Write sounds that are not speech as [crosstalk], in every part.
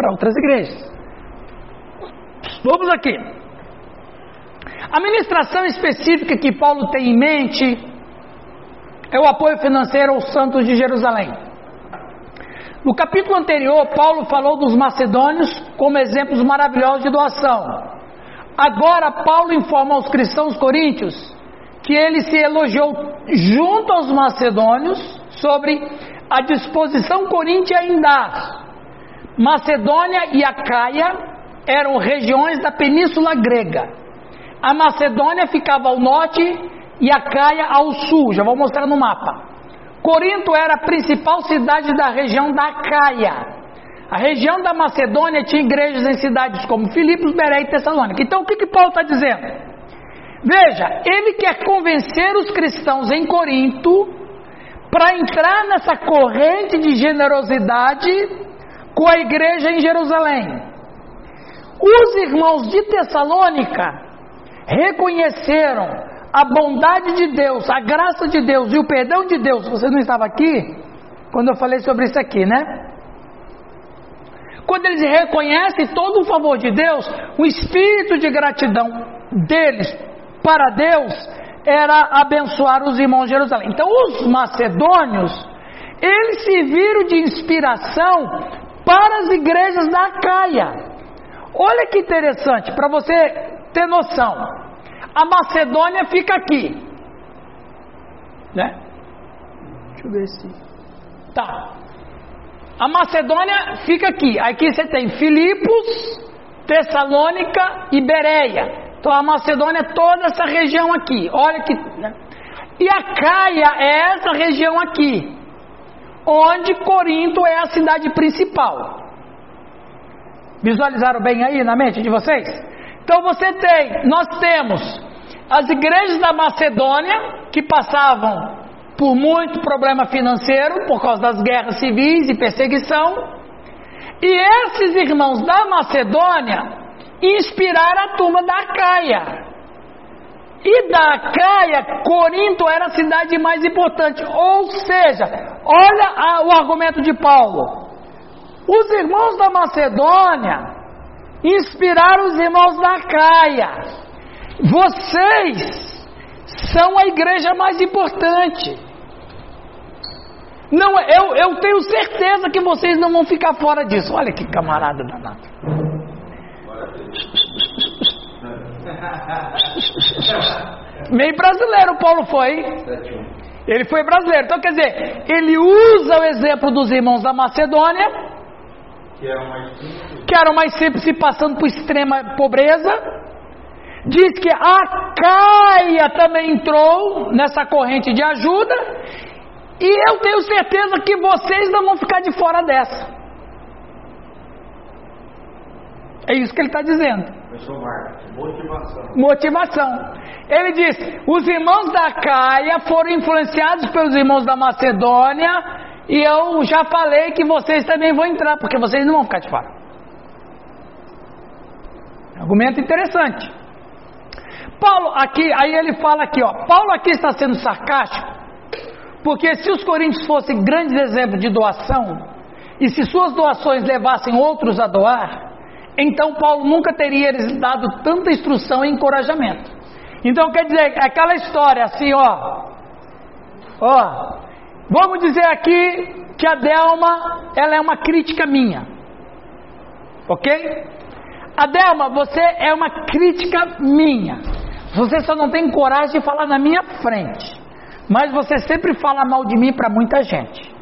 para outras igrejas. Vamos aqui. A ministração específica que Paulo tem em mente é o apoio financeiro aos santos de Jerusalém. No capítulo anterior, Paulo falou dos macedônios como exemplos maravilhosos de doação. Agora, Paulo informa aos cristãos coríntios que ele se elogiou junto aos macedônios sobre a disposição coríntia em dar. Macedônia e Acaia eram regiões da península grega. A Macedônia ficava ao norte e Acaia ao sul, já vou mostrar no mapa. Corinto era a principal cidade da região da Acaia. A região da Macedônia tinha igrejas em cidades como Filipos, Beré e Tessalônica. Então o que, que Paulo está dizendo? Veja, ele quer convencer os cristãos em Corinto para entrar nessa corrente de generosidade com a igreja em Jerusalém. Os irmãos de Tessalônica reconheceram a bondade de Deus, a graça de Deus e o perdão de Deus. Você não estava aqui quando eu falei sobre isso aqui, né? Quando eles reconhecem todo o favor de Deus, o espírito de gratidão deles para Deus era abençoar os irmãos de Jerusalém. Então, os macedônios, eles serviram de inspiração para as igrejas da Caia. Olha que interessante, para você ter noção. A Macedônia fica aqui. Né? Deixa eu ver se. Tá. A Macedônia fica aqui. Aqui você tem Filipos, Tessalônica e Bereia. Então a Macedônia é toda essa região aqui. Olha que. Né? E a Caia é essa região aqui. Onde Corinto é a cidade principal. Visualizaram bem aí na mente de vocês? Então você tem, nós temos as igrejas da Macedônia que passavam por muito problema financeiro por causa das guerras civis e perseguição. E esses irmãos da Macedônia inspiraram a turma da Caia. E da Caia, Corinto era a cidade mais importante. Ou seja, olha a, o argumento de Paulo. Os irmãos da Macedônia inspiraram os irmãos da Caia. Vocês são a igreja mais importante. Não, eu, eu tenho certeza que vocês não vão ficar fora disso. Olha que camarada danado. [laughs] Meio brasileiro Paulo foi. Ele foi brasileiro. Então quer dizer, ele usa o exemplo dos irmãos da Macedônia que eram mais simples, e passando por extrema pobreza. Diz que a Caia também entrou nessa corrente de ajuda. E eu tenho certeza que vocês não vão ficar de fora dessa. É isso que ele está dizendo. Motivação. Motivação. Ele diz: os irmãos da Caia foram influenciados pelos irmãos da Macedônia e eu já falei que vocês também vão entrar, porque vocês não vão ficar de fora. Argumento interessante. Paulo aqui, aí ele fala aqui, ó. Paulo aqui está sendo sarcástico, porque se os coríntios fossem grandes exemplos de doação, e se suas doações levassem outros a doar, então Paulo nunca teria lhes dado tanta instrução e encorajamento. Então quer dizer, aquela história assim, ó. Ó, Vamos dizer aqui que a Delma, ela é uma crítica minha. Ok? A Delma, você é uma crítica minha. Você só não tem coragem de falar na minha frente. Mas você sempre fala mal de mim para muita gente.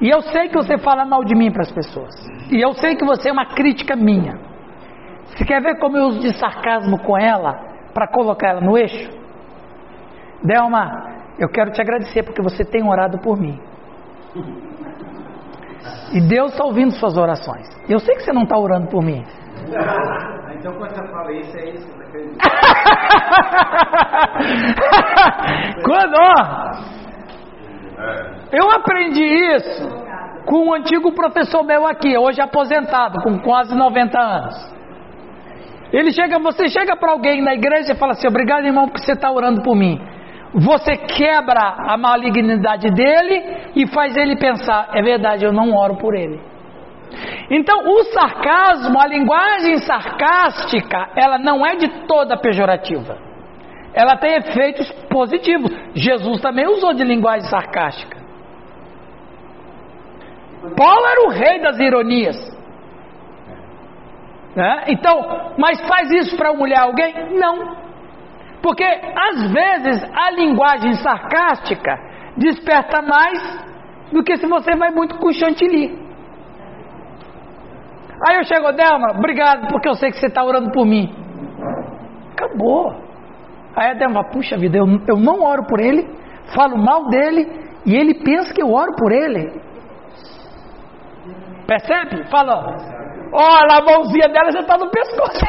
E eu sei que você fala mal de mim para as pessoas. E eu sei que você é uma crítica minha. Você quer ver como eu uso de sarcasmo com ela para colocar ela no eixo? Delma, eu quero te agradecer porque você tem orado por mim. E Deus está ouvindo suas orações. Eu sei que você não está orando por mim. [laughs] então quando você fala isso, é isso. [laughs] quando, ó, eu aprendi isso com um antigo professor meu aqui, hoje aposentado, com quase 90 anos. Ele chega, você chega para alguém na igreja e fala assim: Obrigado, irmão, porque você está orando por mim você quebra a malignidade dele e faz ele pensar: é verdade, eu não oro por ele. Então, o sarcasmo, a linguagem sarcástica, ela não é de toda pejorativa. Ela tem efeitos positivos. Jesus também usou de linguagem sarcástica. Paulo era o rei das ironias. Né? Então, mas faz isso para humilhar alguém? Não. Porque às vezes a linguagem sarcástica desperta mais do que se você vai muito com chantilly. Aí eu chego, Delma, obrigado, porque eu sei que você está orando por mim. Acabou. Aí a Delma, puxa vida, eu, eu não oro por ele, falo mal dele, e ele pensa que eu oro por ele. Percebe? Fala, olha a mãozinha dela já está no pescoço.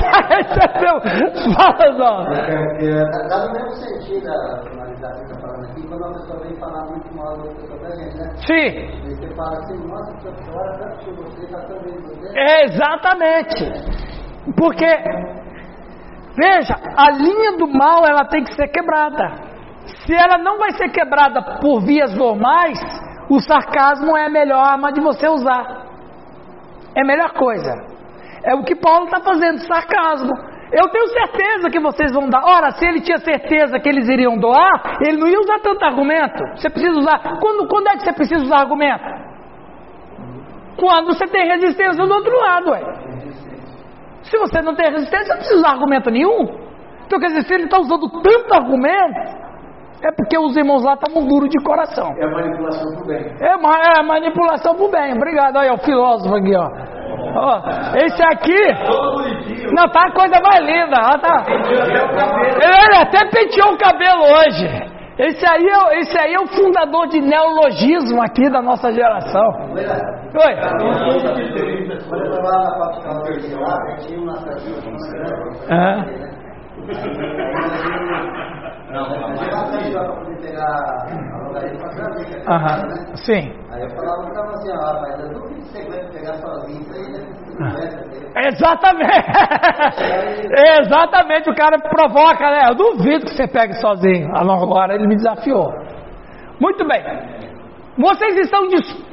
já recebeu. Fala, Zó. Dá no mesmo sentido a finalidade que está falando aqui, quando a pessoa vem falar muito mal da pessoa gente, né? Sim. E você fala assim, nossa, a pessoa tanto por você, está tão bem você. Exatamente. Porque, veja, a linha do mal ela tem que ser quebrada. Se ela não vai ser quebrada por vias normais, o sarcasmo é a melhor arma de você usar. É a melhor coisa. É o que Paulo está fazendo, sarcasmo. Eu tenho certeza que vocês vão dar. Ora, se ele tinha certeza que eles iriam doar, ele não ia usar tanto argumento. Você precisa usar. Quando, quando é que você precisa usar argumento? Quando você tem resistência do outro lado, ué. Se você não tem resistência, não precisa usar argumento nenhum. Então, quer dizer, se ele está usando tanto argumento, é porque os irmãos lá estavam duros de coração. É manipulação pro bem. É, é manipulação pro bem. Obrigado. Olha o filósofo aqui, ó. ó esse aqui. Não, tá a coisa mais linda. Ó, tá. Ele até penteou o cabelo hoje. Esse aí, é, esse aí é o fundador de neologismo aqui da nossa geração. Oi. Quando eu Não, Aham, sim. Aí eu falava pra você, ó, rapaz, eu duvido que você vai pegar sozinho isso aí, né? Exatamente! Exatamente, o cara provoca, né? Eu duvido que você pegue sozinho. Agora ele me desafiou. Muito bem. Vocês estão,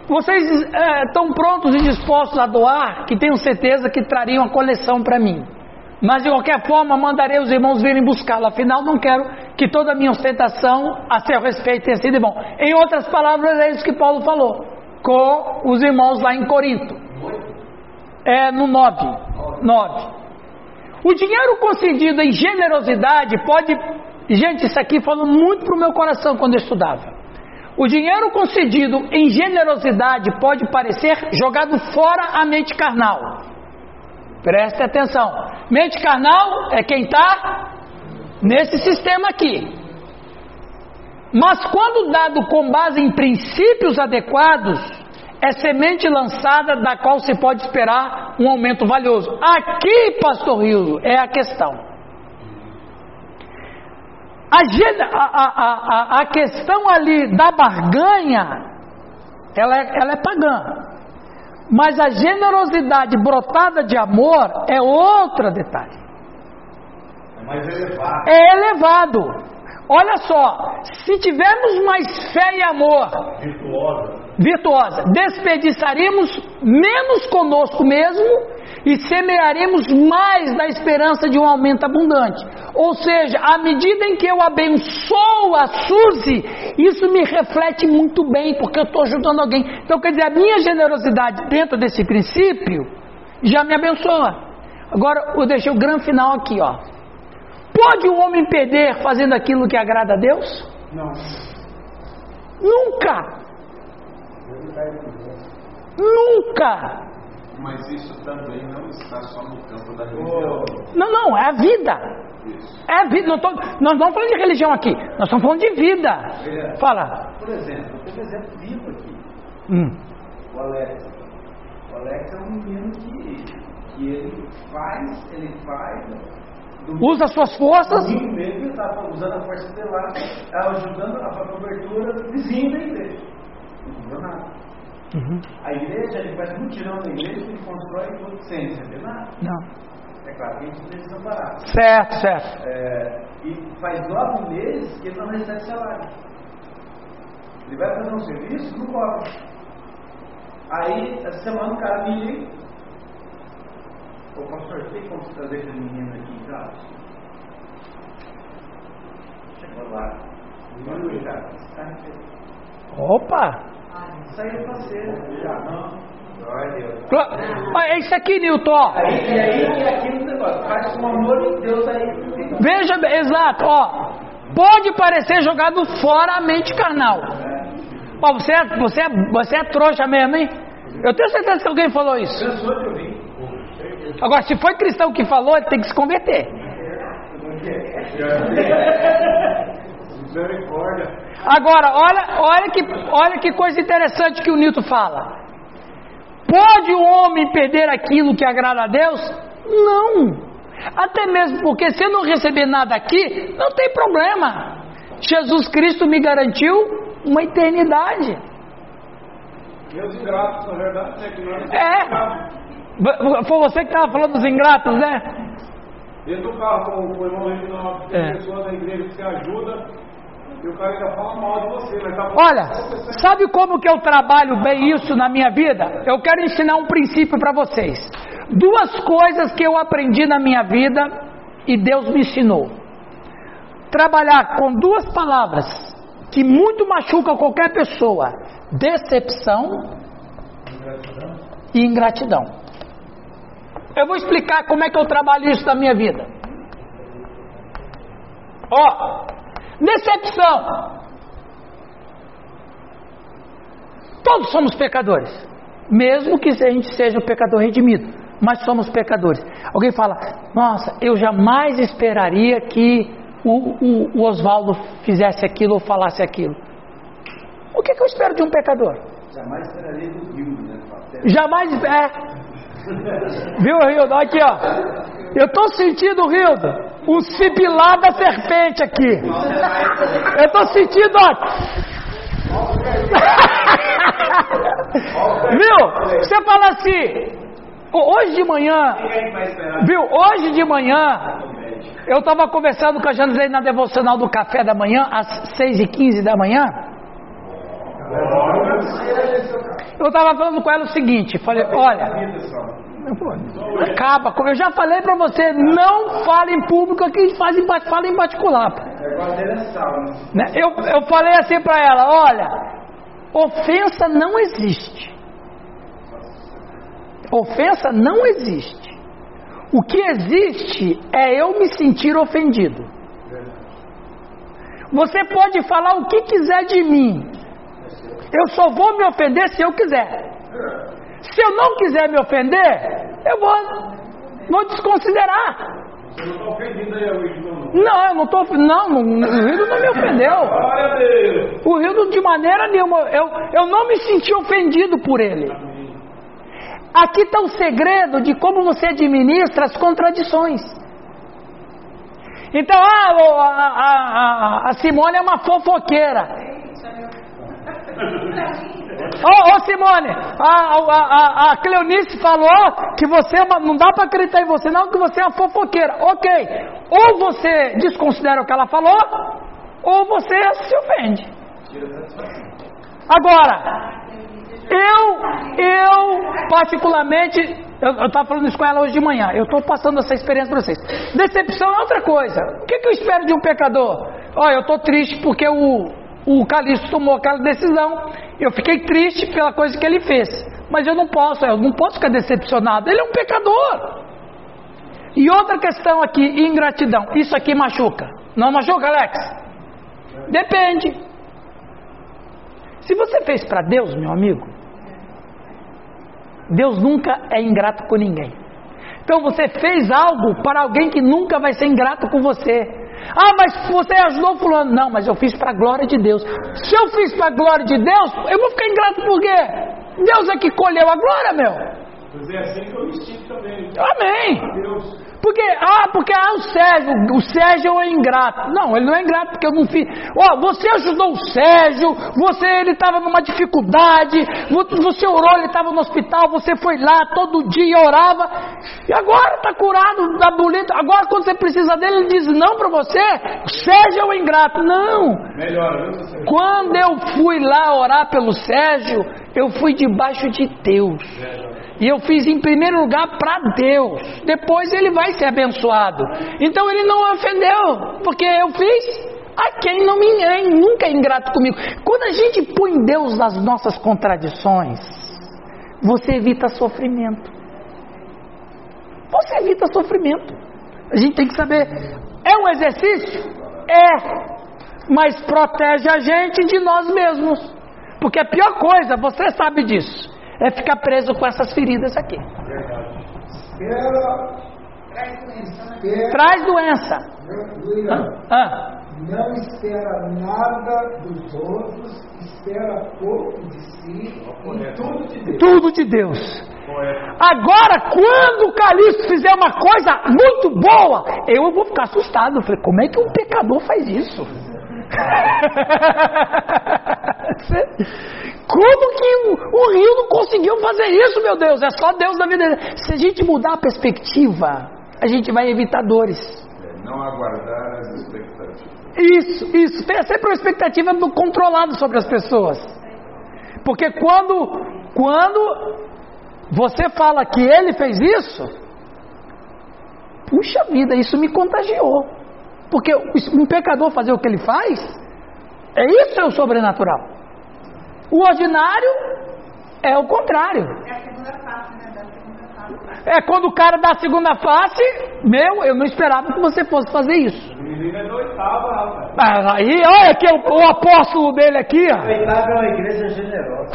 vocês, é, estão prontos e dispostos a doar? Que tenho certeza que trariam a coleção para mim. Mas de qualquer forma, mandarei os irmãos virem buscá-la. Afinal, não quero que toda a minha ostentação a seu respeito tenha sido bom. Em outras palavras, é isso que Paulo falou com os irmãos lá em Corinto. É no 9. 9. O dinheiro concedido em generosidade pode. Gente, isso aqui falou muito para o meu coração quando eu estudava. O dinheiro concedido em generosidade pode parecer jogado fora a mente carnal. Preste atenção. Mente carnal é quem está nesse sistema aqui. Mas quando dado com base em princípios adequados, é semente lançada da qual se pode esperar um aumento valioso. Aqui, pastor Rio, é a questão. A, a, a, a, questão ali da barganha, ela é, ela é pagã. Mas a generosidade brotada de amor é outro detalhe. É mais elevado. É elevado. Olha só, se tivermos mais fé e amor virtuosa, virtuosa desperdiçaríamos menos conosco mesmo e semearemos mais da esperança de um aumento abundante. Ou seja, à medida em que eu abençoo a Suzy, isso me reflete muito bem, porque eu estou ajudando alguém. Então, quer dizer, a minha generosidade dentro desse princípio já me abençoa. Agora, eu deixei o grande final aqui, ó. Pode o homem perder fazendo aquilo que agrada a Deus? Não. Nunca. Nunca. Mas isso também não está só no campo da religião. Não, não, é a vida. Isso. É a vida. Não tô, nós não estamos falando de religião aqui, nós estamos falando de vida. É. Fala. Por exemplo, tem um exemplo vivo aqui. Hum. O Alex. O Alex é um menino que, que ele faz, ele faz. Usa suas forças. O mesmo está usando a força dele lá, ajudando a cobertura vizinho da igreja. Não comprou nada. Uhum. A igreja, ele faz mutirão na igreja e constrói tudo sem receber nada. Não. É claro que a gente precisa parar. Certo, certo. É, e faz nove meses que ele não recebe salário. Ele vai fazer um serviço, não cobra. Aí, essa semana o cara me liga. Ô pastor, tem como você trazer esse menino aqui em casa? Chegou lá. Cara, esse cara é Opa! Saiu pra ser. Já não. Glória a Deus. Glo- Olha, É isso aqui, Newton. ó. Aí, e aí é aquilo negócio, faz com amor de Deus aí. Veja, exato, ó. Pode parecer jogado fora a mente carnal. Ó, você, é, você, é, você é trouxa mesmo, hein? Eu tenho certeza que alguém falou isso. Cansou de ouvir. Agora, se foi cristão que falou, ele tem que se converter. Agora, olha, olha, que, olha que coisa interessante que o Newton fala. Pode o homem perder aquilo que agrada a Deus? Não. Até mesmo porque se eu não receber nada aqui, não tem problema. Jesus Cristo me garantiu uma eternidade. Meus ingratos, na verdade, né? Que nós É. Foi você que estava falando dos ingratos, né? Dentro do carro com o irmão Reginaldo, tem É. pessoas da igreja que você ajuda e o cara ainda fala mal de você, mas tá Olha, sabe como que eu trabalho bem isso na minha vida? Eu quero ensinar um princípio para vocês. Duas coisas que eu aprendi na minha vida e Deus me ensinou. Trabalhar com duas palavras que muito machucam qualquer pessoa: decepção e ingratidão. Eu vou explicar como é que eu trabalho isso na minha vida. Ó, decepção. Todos somos pecadores, mesmo que a gente seja o pecador redimido, mas somos pecadores. Alguém fala: Nossa, eu jamais esperaria que o, o- o Oswaldo fizesse aquilo ou falasse aquilo. O que, que eu espero de um pecador? Jamais esperaria do Rio, né? Jamais é. Viu, Rildo? Aqui, ó. Eu tô sentindo, Rildo, um sibilar da serpente aqui. Eu tô sentindo, ó. [laughs] Viu? Você fala assim. "Ho- Hoje de manhã, viu? Hoje de manhã, eu estava conversando com a Janice na devocional do café da manhã, às 6h15 da manhã. Eu estava falando com ela o seguinte: falei, olha, acaba, com- eu já falei para você, não fale em público aqui, faz em, fala em particular. é né? Né? Eu, eu falei assim para ela: olha, ofensa não existe. Ofensa não existe. O que existe é eu me sentir ofendido. Você pode falar o que quiser de mim. Eu só vou me ofender se eu quiser. Se eu não quiser me ofender, eu vou, vou desconsiderar. Você não está ofendido aí, Luiz, não? Não, eu não estou. Não, não, o Rildo não me ofendeu. O Rildo de maneira nenhuma. Eu, eu não me senti ofendido por ele. Aqui está o segredo de como você administra as contradições. Então, ah, a, a, a Simone é uma fofoqueira. Ô, ô, Simone, a, a, a, a Cleonice falou que você é uma- não dá para acreditar em você, não, que você é uma fofoqueira. Ok, ou você desconsidera o que ela falou, ou você se ofende. Agora, eu, eu particularmente, eu estava falando isso com ela hoje de manhã, eu estou passando essa experiência para vocês. Decepção é outra coisa. O que, que eu espero de um pecador? Olha, eu estou triste porque o, o Calixto tomou aquela decisão, eu fiquei triste pela coisa que ele fez. Mas eu não posso, eu não posso ficar decepcionado. Ele é um pecador. E outra questão aqui, ingratidão. Isso aqui machuca. Não machuca, Alex? Depende. Se você fez para Deus, meu amigo, Deus nunca é ingrato com ninguém. Então você fez algo para alguém que nunca vai ser ingrato com você. Ah, mas você ajudou fulano. Não, mas eu fiz para a glória de Deus. Se eu fiz para a glória de Deus, eu vou ficar ingrato por quê? Deus é que colheu a glória, meu. Mas é assim que eu me também. Amém. Porque, porque ah, o Sérgio, o Sérgio é ingrato. Não, ele não é ingrato porque eu não fiz. Ó, oh, você ajudou o Sérgio, você, ele estava numa dificuldade, você orou, ele estava no hospital, você foi lá todo dia orava, e agora está curado da boleta. Agora, quando você precisa dele, ele diz não para você, Sérgio é o ingrato. Não. Melhor, Quando eu fui lá orar pelo Sérgio, eu fui debaixo de Deus. E eu fiz em primeiro lugar para Deus. Depois ele vai ser abençoado. Então ele não ofendeu, porque eu fiz a quem não me é, nunca é ingrato comigo. Quando a gente põe Deus nas nossas contradições, você evita sofrimento. Você evita sofrimento. A gente tem que saber. É um exercício? É. Mas protege a gente de nós mesmos. Porque a pior coisa, você sabe disso, é ficar preso com essas feridas aqui. Traz doença. Ah. Não espera nada dos outros, espera pouco de si e tudo de Deus. Tudo de Deus. Agora, quando o Calixto fizer uma coisa muito boa, eu vou ficar assustado. Eu falei, como é que um pecador faz isso? [laughs] Como que o, o, rio não conseguiu fazer isso, meu Deus? É só Deus na vida. Se a gente mudar a perspectiva, a gente vai evitar dores. É, não aguardar as expectativas. Isso, isso. Tem sempre uma expectativa do controlado sobre as pessoas. Porque quando, quando você fala que ele fez isso, puxa vida, isso me contagiou. Porque um pecador fazer o que ele faz, é isso é o sobrenatural. O ordinário é o contrário. É a segunda face, né? Da segunda face. É quando o cara dá a segunda face, meu, eu não esperava que você fosse fazer isso. O menino é do oitavo, rapaz. Ah, aí, olha aqui o, o apóstolo dele aqui, ó. Oitavo é uma igreja generosa.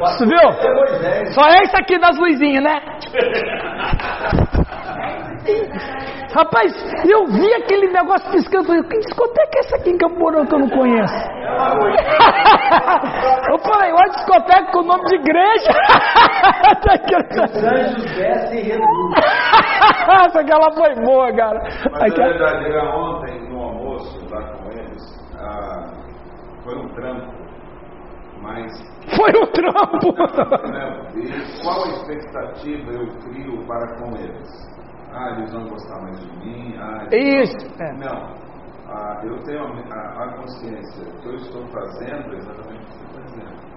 Você [laughs] viu? Só é isso aqui das luzinhas, né? [laughs] Rapaz, eu vi aquele negócio piscando. Falei, que discoteca é essa aqui em Campo Mourão que eu não conheço? [laughs] eu falei, olha discoteca com o nome de igreja. [laughs] [laughs] Essa aquela foi boa, cara. Mas aquela... na verdade, ontem no almoço lá com eles, ah, foi um trampo. Mas foi um trampo. E qual a expectativa eu crio para com eles? Ah, eles vão gostar mais de mim. Ah, Isso. Vão... É. Não. Ah, eu tenho a, a, consciência que eu estou fazendo exatamente o que está dizendo.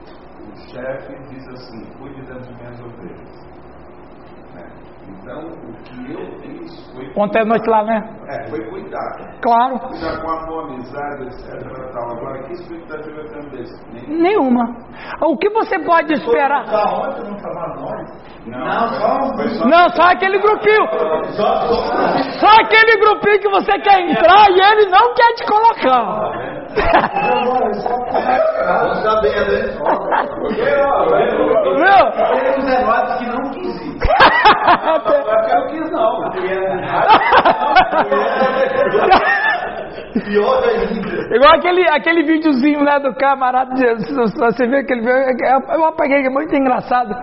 O chefe diz assim: cuide das minhas ovelhas. Então, o que eu fiz foi. Ontem à noite lá, né? É, foi cuidar. Claro. Cuidar com a boa amizade, etc. Tal. Agora, que expectativa tem desse? Nenhuma. O que você pode esperar? Ontem não estava nós. Não, não, só, não, só aquele grupinho. Só, aquele grupinho que você quer entrar e ele não quer te colocar. Não sabendo, hein? Viu? Tem uns que não quis ir. Não. Pior ainda. Igual aquele, aquele videozinho né, do camarada. Você vê aquele Eu apaguei, é muito engraçado.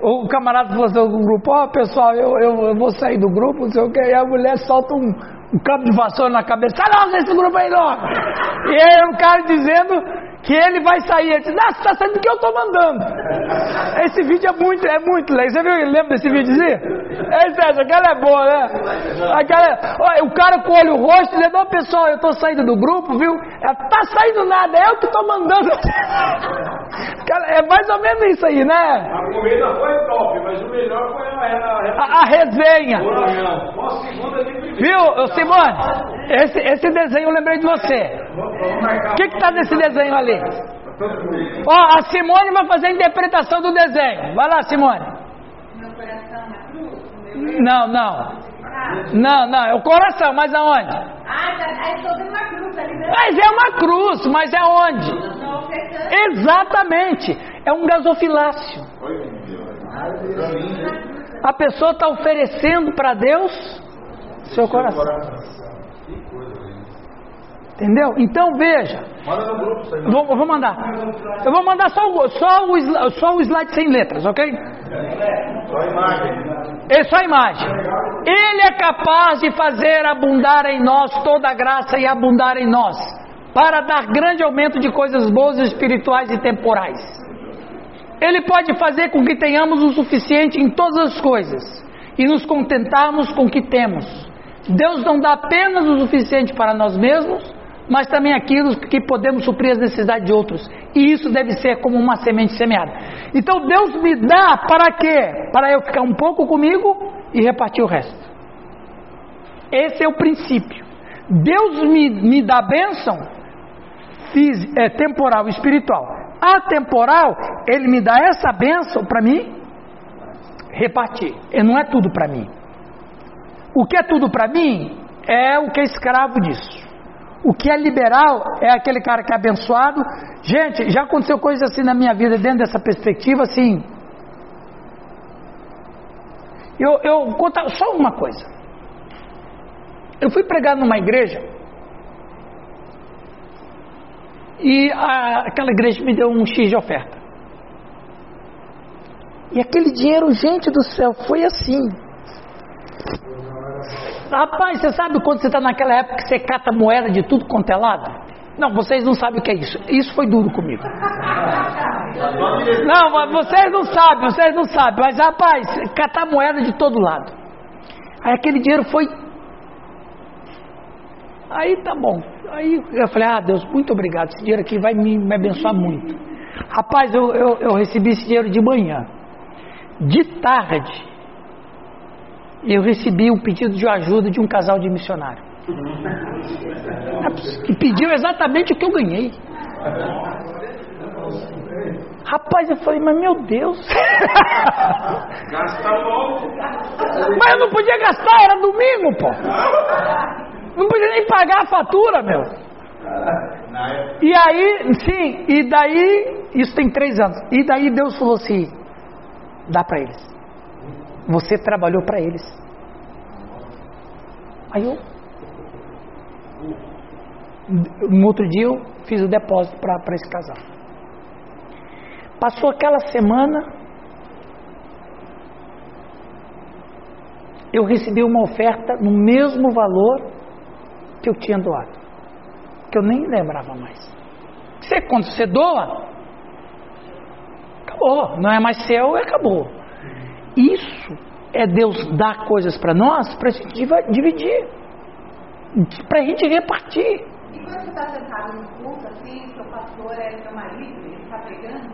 O camarada falou assim: o grupo, ó oh, pessoal, eu, eu, eu, vou sair do grupo, não sei o que. E a mulher solta um, um cabo de vassoura na cabeça. Sai logo desse grupo aí logo. E aí o cara dizendo que ele vai sair. Ele diz, ah, você está saindo do que eu estou mandando. Esse vídeo é muito, é muito legal. Você viu, lembra desse videozinho? É, Sérgio, aquela é boa, né? Aquela, ó, o cara com o olho roxo dizendo, ó pessoal, eu estou saindo do grupo, viu? Ela tá saindo nada, é eu que estou mandando. [laughs] é mais ou menos isso aí, né? A comida foi top, mas o melhor foi a, a, a, a resenha. Viu, Simone? Esse, esse desenho eu lembrei de você. O que está nesse desenho ali? Ó, a Simone vai fazer a interpretação do desenho. Vai lá, Simone. Não, não. Não, não, é o coração, mas aonde? Ah, é uma cruz ali? Mas é uma cruz, mas é onde? Exatamente. É um gasofilácio. A pessoa está oferecendo para Deus seu coração. Entendeu? Então veja. Manda no grupo, vou, vou mandar. Eu vou mandar só, o, só, o, só o slide sem letras, ok? Só a imagem. É só a imagem. Ele é capaz de fazer abundar em nós toda a graça e abundar em nós, para dar grande aumento de coisas boas, espirituais e temporais. Ele pode fazer com que tenhamos o suficiente em todas as coisas e nos contentarmos com o que temos. Deus não dá apenas o suficiente para nós mesmos, mas também aquilo que podemos suprir as necessidades de outros. E isso deve ser como uma semente semeada. Então Deus me dá para quê? Para eu ficar um pouco comigo e repartir o resto. Esse é o princípio. Deus me, me dá bênção fiz, é, temporal e espiritual. A temporal, Ele me dá essa bênção para mim repartir. E não é tudo para mim. O que é tudo para mim é o que é escravo disso. O que é liberal é aquele cara que é abençoado. Gente, já aconteceu coisa assim na minha vida dentro dessa perspectiva, assim. Eu, eu contar só uma coisa. Eu fui pregar numa igreja e a, aquela igreja me deu um X de oferta. E aquele dinheiro, gente do céu, foi assim. Rapaz, você sabe quando você está naquela época que você cata moeda de tudo quanto é lado? Não, vocês não sabem o que é isso. Isso foi duro comigo. Não, vocês não sabem, vocês não sabem. Mas, rapaz, catar moeda de todo lado. Aí aquele dinheiro foi. Aí tá bom. Aí eu falei, ah Deus, muito obrigado. Esse dinheiro aqui vai me, me abençoar muito. Rapaz, eu, eu, eu recebi esse dinheiro de manhã. De tarde, eu recebi um pedido de ajuda de um casal de missionário. Que pediu exatamente o que eu ganhei. Rapaz, eu falei, mas meu Deus. Gasta logo. Mas eu não podia gastar, era domingo, pô. Não podia nem pagar a fatura, meu. E aí, sim, e daí, isso tem três anos. E daí Deus falou assim: dá para eles. Você trabalhou para eles. Aí eu. No outro dia eu fiz o depósito para esse casal. Passou aquela semana. Eu recebi uma oferta no mesmo valor que eu tinha doado. Que eu nem lembrava mais. Você, quando você doa, acabou. Não é mais seu, acabou. Isso é Deus dar coisas para nós para a gente dividir, para a gente repartir. E quando você está sentado no culto, assim, seu pastor é seu marido, ele está pregando,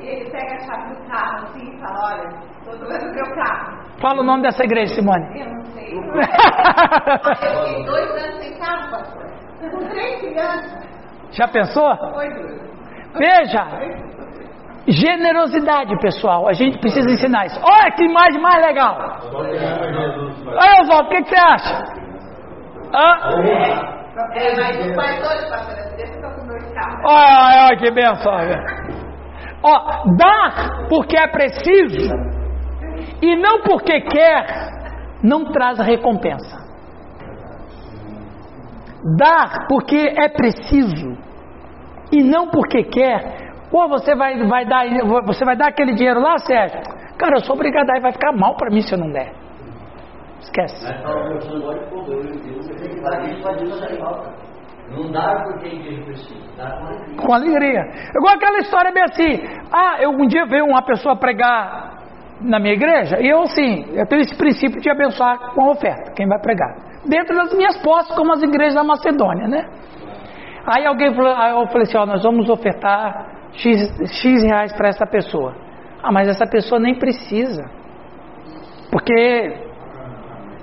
ele pega a chave do carro assim e fala, olha, estou doando meu carro. Fala o nome dessa igreja, Simone. Eu não sei. eu fiquei dois anos sem carro, pastor. Com três crianças. Já pensou? Foi duro. Veja, Generosidade, pessoal. A gente precisa ensinar isso. Olha que imagem mais legal. Olha, Oswaldo, o que, que, você acha? Hã? É, mas o pastor, pastor, deixa eu com dois carros. Olha, olha que benção. Ó, dar porque é preciso e não porque quer, não traz recompensa. Dar porque é preciso e não porque quer, Pô, você vai, vai, dar, você vai dar aquele dinheiro lá, Sérgio? Cara, eu sou obrigado a ir, vai ficar mal para mim se eu não der. Esquece. Não dá porque igreja precisa, dá com alegria. Com alegria. Igual aquela história bem assim. Ah, eu, um dia veio uma pessoa pregar na minha igreja, e eu assim, eu tenho esse princípio de abençoar com a oferta, quem vai pregar. Dentro das minhas posses, como as igrejas da Macedônia, né? Aí alguém falou, aí eu falei assim, ó, nós vamos ofertar X, X reais para essa pessoa. Ah, mas essa pessoa nem precisa. Porque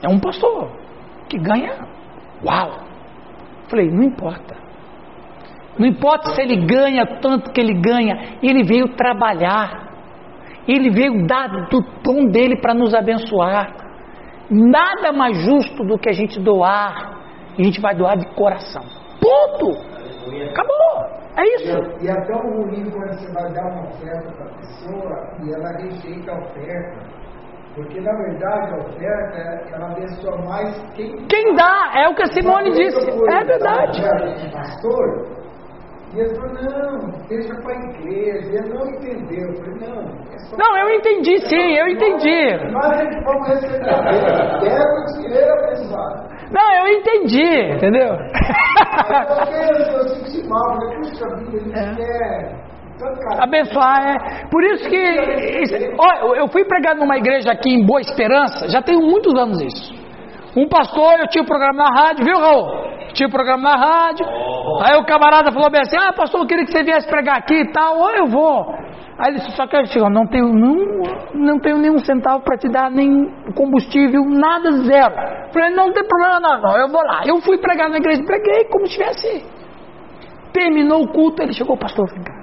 é um pastor que ganha. Uau! Falei, não importa. Não importa se ele ganha tanto que ele ganha, ele veio trabalhar. Ele veio dar do tom dele para nos abençoar. Nada mais justo do que a gente doar. E a gente vai doar de coração. Ponto! Acabou! É isso. E, é tão ruim quando você vai dar uma oferta para a pessoa e ela rejeita a oferta. Porque na verdade a oferta ela abençoa mais quem Quem dá, é o que a Simone disse. É verdade. Pastor, E ele falou, não, deixa para a igreja. Ele não entendeu. Eu falei, não, é só. Não, eu entendi sim, eu entendi. A gente vamos receber a bênção. Quero dinheiro abençoado. Não, eu entendi, entendeu? Eu, senti mal, falei, puxa vida, É. Abençoar, é. Por isso que. ó, eu fui pregar numa igreja aqui em Boa Esperança, já tem muitos anos isso. Um pastor, eu tinha o programa na rádio, viu, Raul? Tinha o programa na rádio. Aí o camarada falou bem assim: Ah, pastor, eu queria que você viesse pregar aqui e tal. Ou eu vou. Aí ele disse: Só que eu ó, não tenho, não, não tenho nenhum centavo para te dar, nem combustível, nada, zero. Falei: Não tem problema, não, não, eu vou lá. Eu fui pregar na igreja, preguei como se tivesse. Terminou o culto, ele chegou, pastor, vem cá.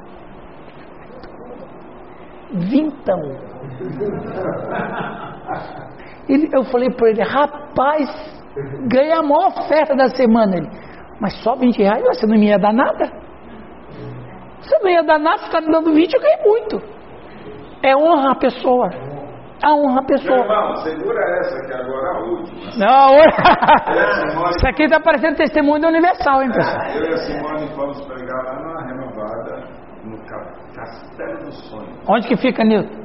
Vintão. [laughs] Ele, eu falei para ele, rapaz, ganhei a maior oferta da semana. Ele, mas só 20 reais? Você não me ia dar nada? Você não ia dar nada, você está me dando 20, eu ganhei muito. É honra a pessoa. A honra a Meu pessoa. irmão, segura essa que agora é a última. Não, Eu, Simone, isso aqui está parecendo testemunho Universal, hein, pessoal? eu e a Simone fomos pregar lá na renovada, no Ca- Castelo do Sonho. Onde que fica, Nilton?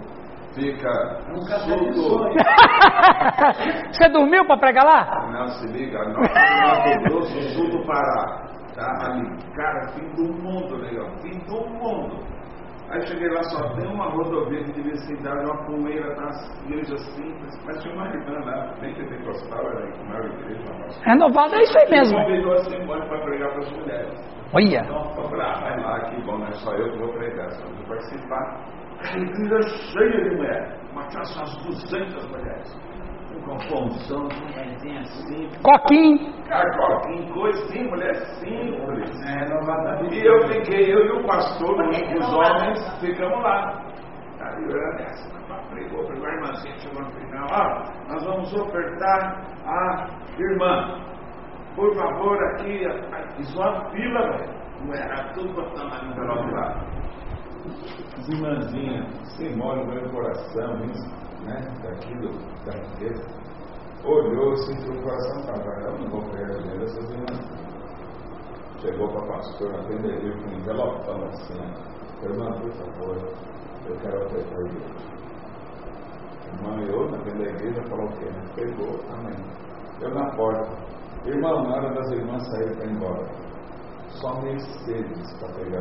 Fica Um de do. sonho. [laughs] Você dormiu para pregar lá? Não, se liga, Mato Grosso, sul do Pará. Tá ali, cara, fim do mundo, legal, fim do mundo. Aí cheguei lá, só tem uma rodovia que devia ser dada uma poeira, tá as igrejas simples, mas tinha uma irmã lá, bem pentecostal, era a maior igreja, a nossa. Renovado é isso aí mesmo. Convidou a Simone para pregar para as mulheres. Olha. Então, eu falei, ah, vai lá, que bom, não é só eu que vou pregar, só vou participar. A igreja cheia de mulheres, uma classe umas 200 mulheres. Com pãozão, com mãezinha assim, Coquinho. Carcoquinho, coisa assim, mulher simples. É, renovada E eu fiquei, eu e o pastor, os homens, ficamos lá. Aí eu era nessa, pregou, pregou a irmãzinha, chegou no final, ó, nós vamos ofertar a irmã. Por favor, aqui, a- isso é uma fila, velho. Não era tudo botando ali no envelope lá. Irmãzinhas, sem mole no meu coração, né, daquilo, da riqueza. Olhou, sentiu o coração, estava, eu não vou pegar dinheiro dessas irmãs. Chegou para a pastora, atendeu com um envelopão assim, ó. irmã, por favor, eu quero ofertar a igreja. Irmã, eu na frente da igreja falou o quê? Pegou, amém. Eu na porta. Irmão, na hora das irmãs saírem para ir embora. Só Mercedes para pegar.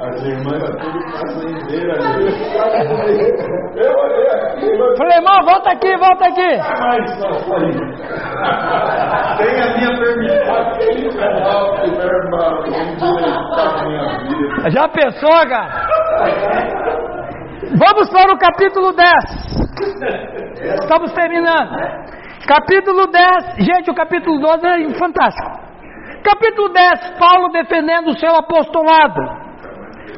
As irmãs tudo fazendeira ali. Eu olhei aqui, eu Falei, irmão, volta aqui, volta aqui. mais só falei. Tem a minha permissão. Aquele envelope, meu irmão, endireitar a minha vida. Já pensou, cara? Vamos para o capítulo 10. Estamos terminando. Capítulo 10. Gente, o capítulo 12 é fantástico. Capítulo 10, Paulo defendendo o seu apostolado.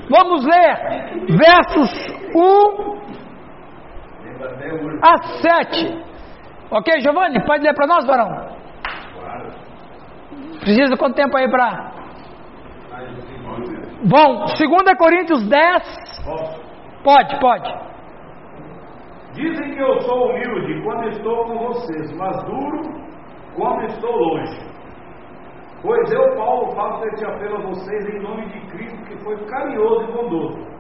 Vamos ler versos 1 a 7. Ok, Giovanni? Pode ler para nós, varão? Precisa de quanto tempo aí para. Bom, 2 Coríntios 10. Pode, pode. Dizem que eu sou humilde quando estou com vocês, mas duro quando estou longe. Pois eu, Paulo, faço este apelo a vocês em nome de Cristo, que foi carinhoso e bondoso.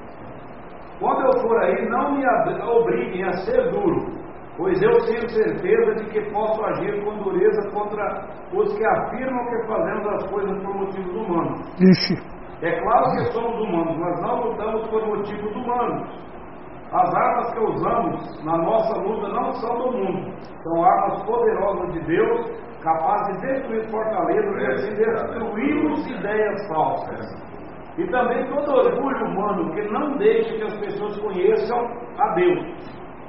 Quando eu for aí, não me obriguem a ser duro, pois eu tenho certeza de que posso agir com dureza contra os que afirmam que fazemos as coisas por motivos humanos. Ixi. É claro que somos humanos, mas não lutamos por motivos humanos. As armas que usamos na nossa luta não são do mundo, são armas poderosas de Deus, capazes de destruir fortalezas e destruirmos ideias falsas. E também todo orgulho humano que não deixa que as pessoas conheçam a Deus.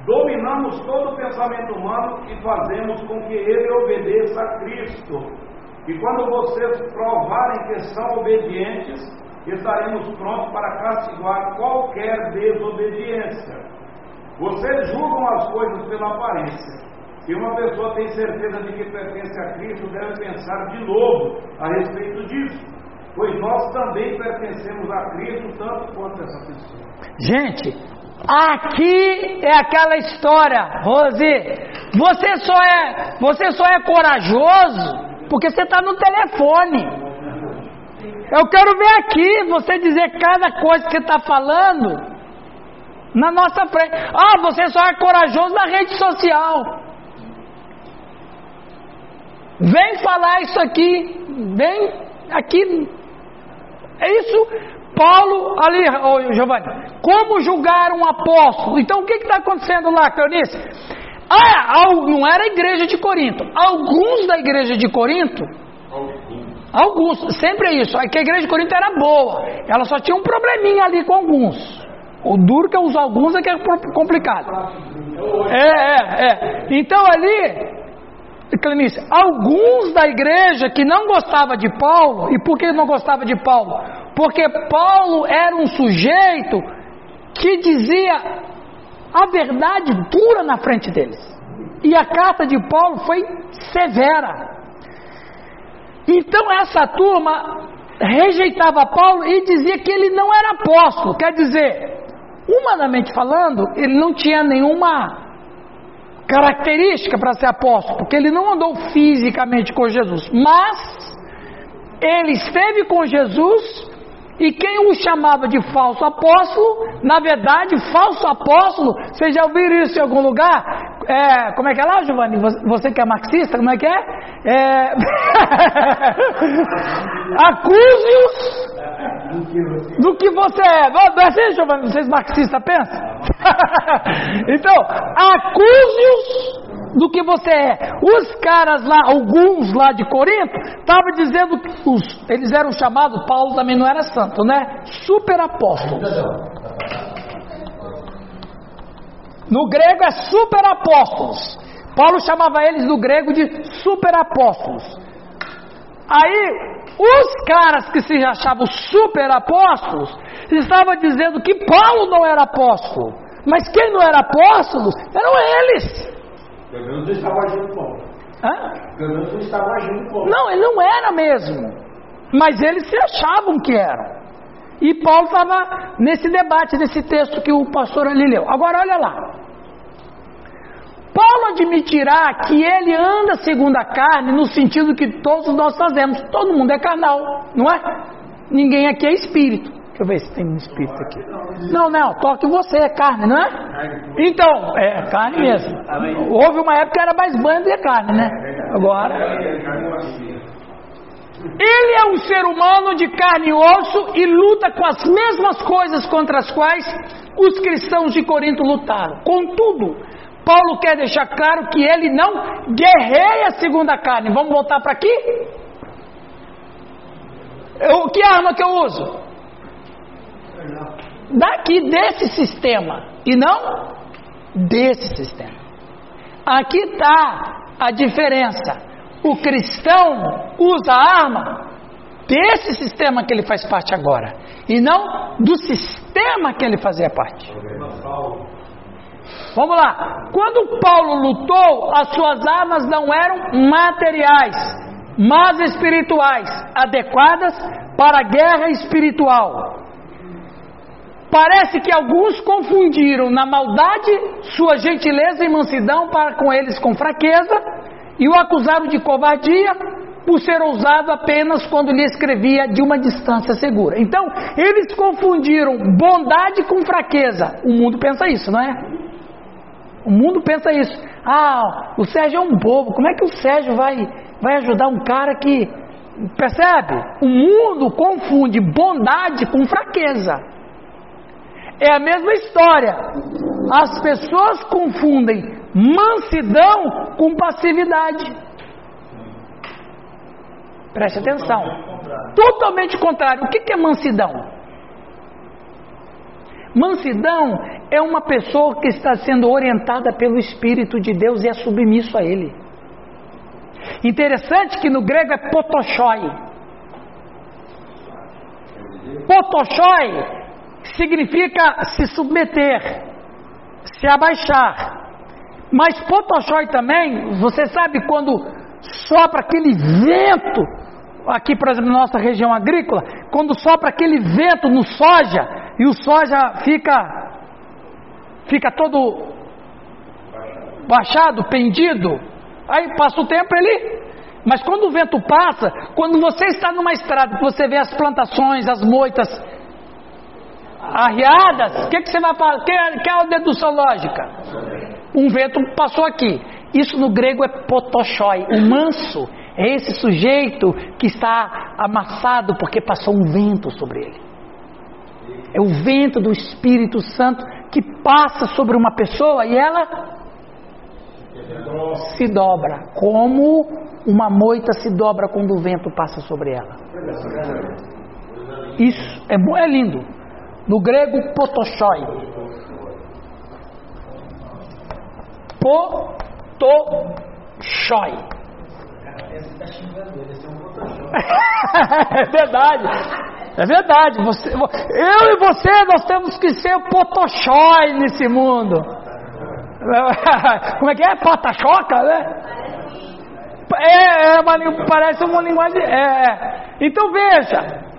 Dominamos todo o pensamento humano e fazemos com que ele obedeça a Cristo. E quando vocês provarem que são obedientes, estaremos prontos para castigar qualquer desobediência. Vocês julgam as coisas pela aparência. Se uma pessoa tem certeza de que pertence a Cristo, deve pensar de novo a respeito disso, pois nós também pertencemos a Cristo tanto quanto essa pessoa. Gente, aqui é aquela história, Rose. Você só é, você só é corajoso porque você está no telefone. Eu quero ver aqui você dizer cada coisa que está falando na nossa frente. Ah, você só é corajoso na rede social. Vem falar isso aqui, vem aqui. É isso, Paulo ali, oh, Giovanni. Como julgar um apóstolo? Então o que está acontecendo lá, Cleonice? Ah, não era a igreja de Corinto. Alguns da igreja de Corinto. Alguns, sempre é isso. É que a igreja de Corinto era boa. Ela só tinha um probleminha ali com alguns. O duro que é os alguns é que é complicado. É, é, é. Então ali, Clenice, alguns da igreja que não gostava de Paulo, e por que não gostava de Paulo? Porque Paulo era um sujeito que dizia a verdade dura na frente deles. E a carta de Paulo foi severa. Então essa turma rejeitava Paulo e dizia que ele não era apóstolo. Quer dizer, humanamente falando, ele não tinha nenhuma característica para ser apóstolo, porque ele não andou fisicamente com Jesus, mas ele esteve com Jesus e quem o chamava de falso apóstolo, na verdade, falso apóstolo, vocês já ouviram isso em algum lugar? É, como é que é lá, Giovanni? Você que é marxista, como é que é? é... [laughs] Acuse-os do que você é. Não é assim, Giovanni? Vocês marxistas pensam? [laughs] então, acuse-os do que você é. Os caras lá, alguns lá de Corinto, estavam dizendo que os, eles eram chamados, Paulo também não era santo, né? Super apóstolos. No grego é super apóstolos. Paulo chamava eles no grego de super apóstolos. Aí, os caras que se achavam super apóstolos estavam dizendo que Paulo não era apóstolo. Mas quem não era apóstolo eram eles. Pelo menos ele estava agindo como? Hã? Pelo menos ele estava agindo como? Não, ele não era mesmo. Mas eles se achavam que eram. E Paulo estava nesse debate, nesse texto que o pastor ali leu. Agora olha lá. Paulo admitirá que ele anda segundo a carne, no sentido que todos nós fazemos. Todo mundo é carnal, não é? Ninguém aqui é espírito. Deixa eu ver se tem um espírito aqui. Não, não, toque você, é carne, não é? Então, é carne mesmo. Houve uma época que era mais banho do que carne, né? Agora. Ele é um ser humano de carne e osso e luta com as mesmas coisas contra as quais os cristãos de Corinto lutaram. Contudo, Paulo quer deixar claro que ele não guerreia segundo a carne. Vamos voltar para aqui? Eu, que arma que eu uso? Daqui desse sistema e não desse sistema. Aqui está a diferença. O cristão usa a arma desse sistema que ele faz parte agora e não do sistema que ele fazia parte. Vamos lá. Quando Paulo lutou, as suas armas não eram materiais, mas espirituais, adequadas para a guerra espiritual. Parece que alguns confundiram na maldade sua gentileza e mansidão para com eles com fraqueza e o acusaram de covardia por ser ousado apenas quando lhe escrevia de uma distância segura. Então, eles confundiram bondade com fraqueza. O mundo pensa isso, não é? O mundo pensa isso. Ah, o Sérgio é um bobo. Como é que o Sérgio vai, vai ajudar um cara que. Percebe? O mundo confunde bondade com fraqueza. É a mesma história. As pessoas confundem mansidão com passividade. Preste atenção. Totalmente contrário. O que é mansidão? Mansidão é uma pessoa que está sendo orientada pelo Espírito de Deus e é submisso a Ele. Interessante que no grego é potoshoi. Potoshoi significa se submeter, se abaixar. Mas Potoshoi também, você sabe quando sopra aquele vento, aqui por exemplo na nossa região agrícola, quando sopra aquele vento no soja e o soja fica fica todo baixado, pendido, aí passa o tempo ele Mas quando o vento passa, quando você está numa estrada, você vê as plantações, as moitas arriadas, o que, que você vai fazer? Que, que é a dedução lógica? Um vento passou aqui. Isso no grego é potoshoi. O manso é esse sujeito que está amassado porque passou um vento sobre ele. É o vento do Espírito Santo que passa sobre uma pessoa e ela se dobra, como uma moita se dobra quando o vento passa sobre ela. Isso é, é lindo. No grego, potoshoi. Potoshoi. [laughs] é verdade. É verdade. Você, eu e você, nós temos que ser potoshoi nesse mundo. [laughs] Como é que é? Patachoca, né? É, é uma, parece uma linguagem. É, é. Então veja,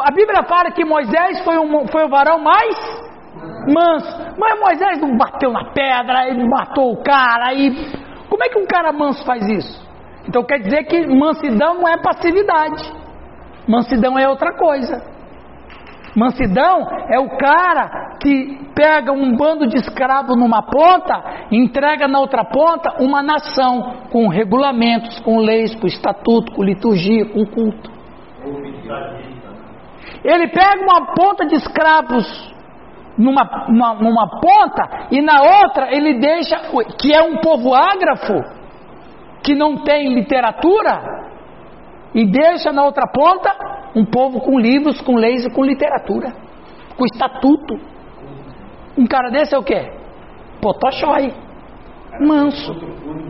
a Bíblia fala que Moisés foi, um, foi o varão mais manso. Mas Moisés não bateu na pedra, ele matou o cara. E como é que um cara manso faz isso? Então quer dizer que mansidão não é passividade. Mansidão é outra coisa. Mansidão é o cara que pega um bando de escravos numa ponta, entrega na outra ponta uma nação com regulamentos, com leis, com estatuto, com liturgia, com culto. Ele pega uma ponta de escravos numa, numa, numa ponta e na outra ele deixa, que é um povo ágrafo, que não tem literatura, e deixa na outra ponta um povo com livros, com leis e com literatura, com estatuto. Um cara desse é o quê? Potoshoi. Manso.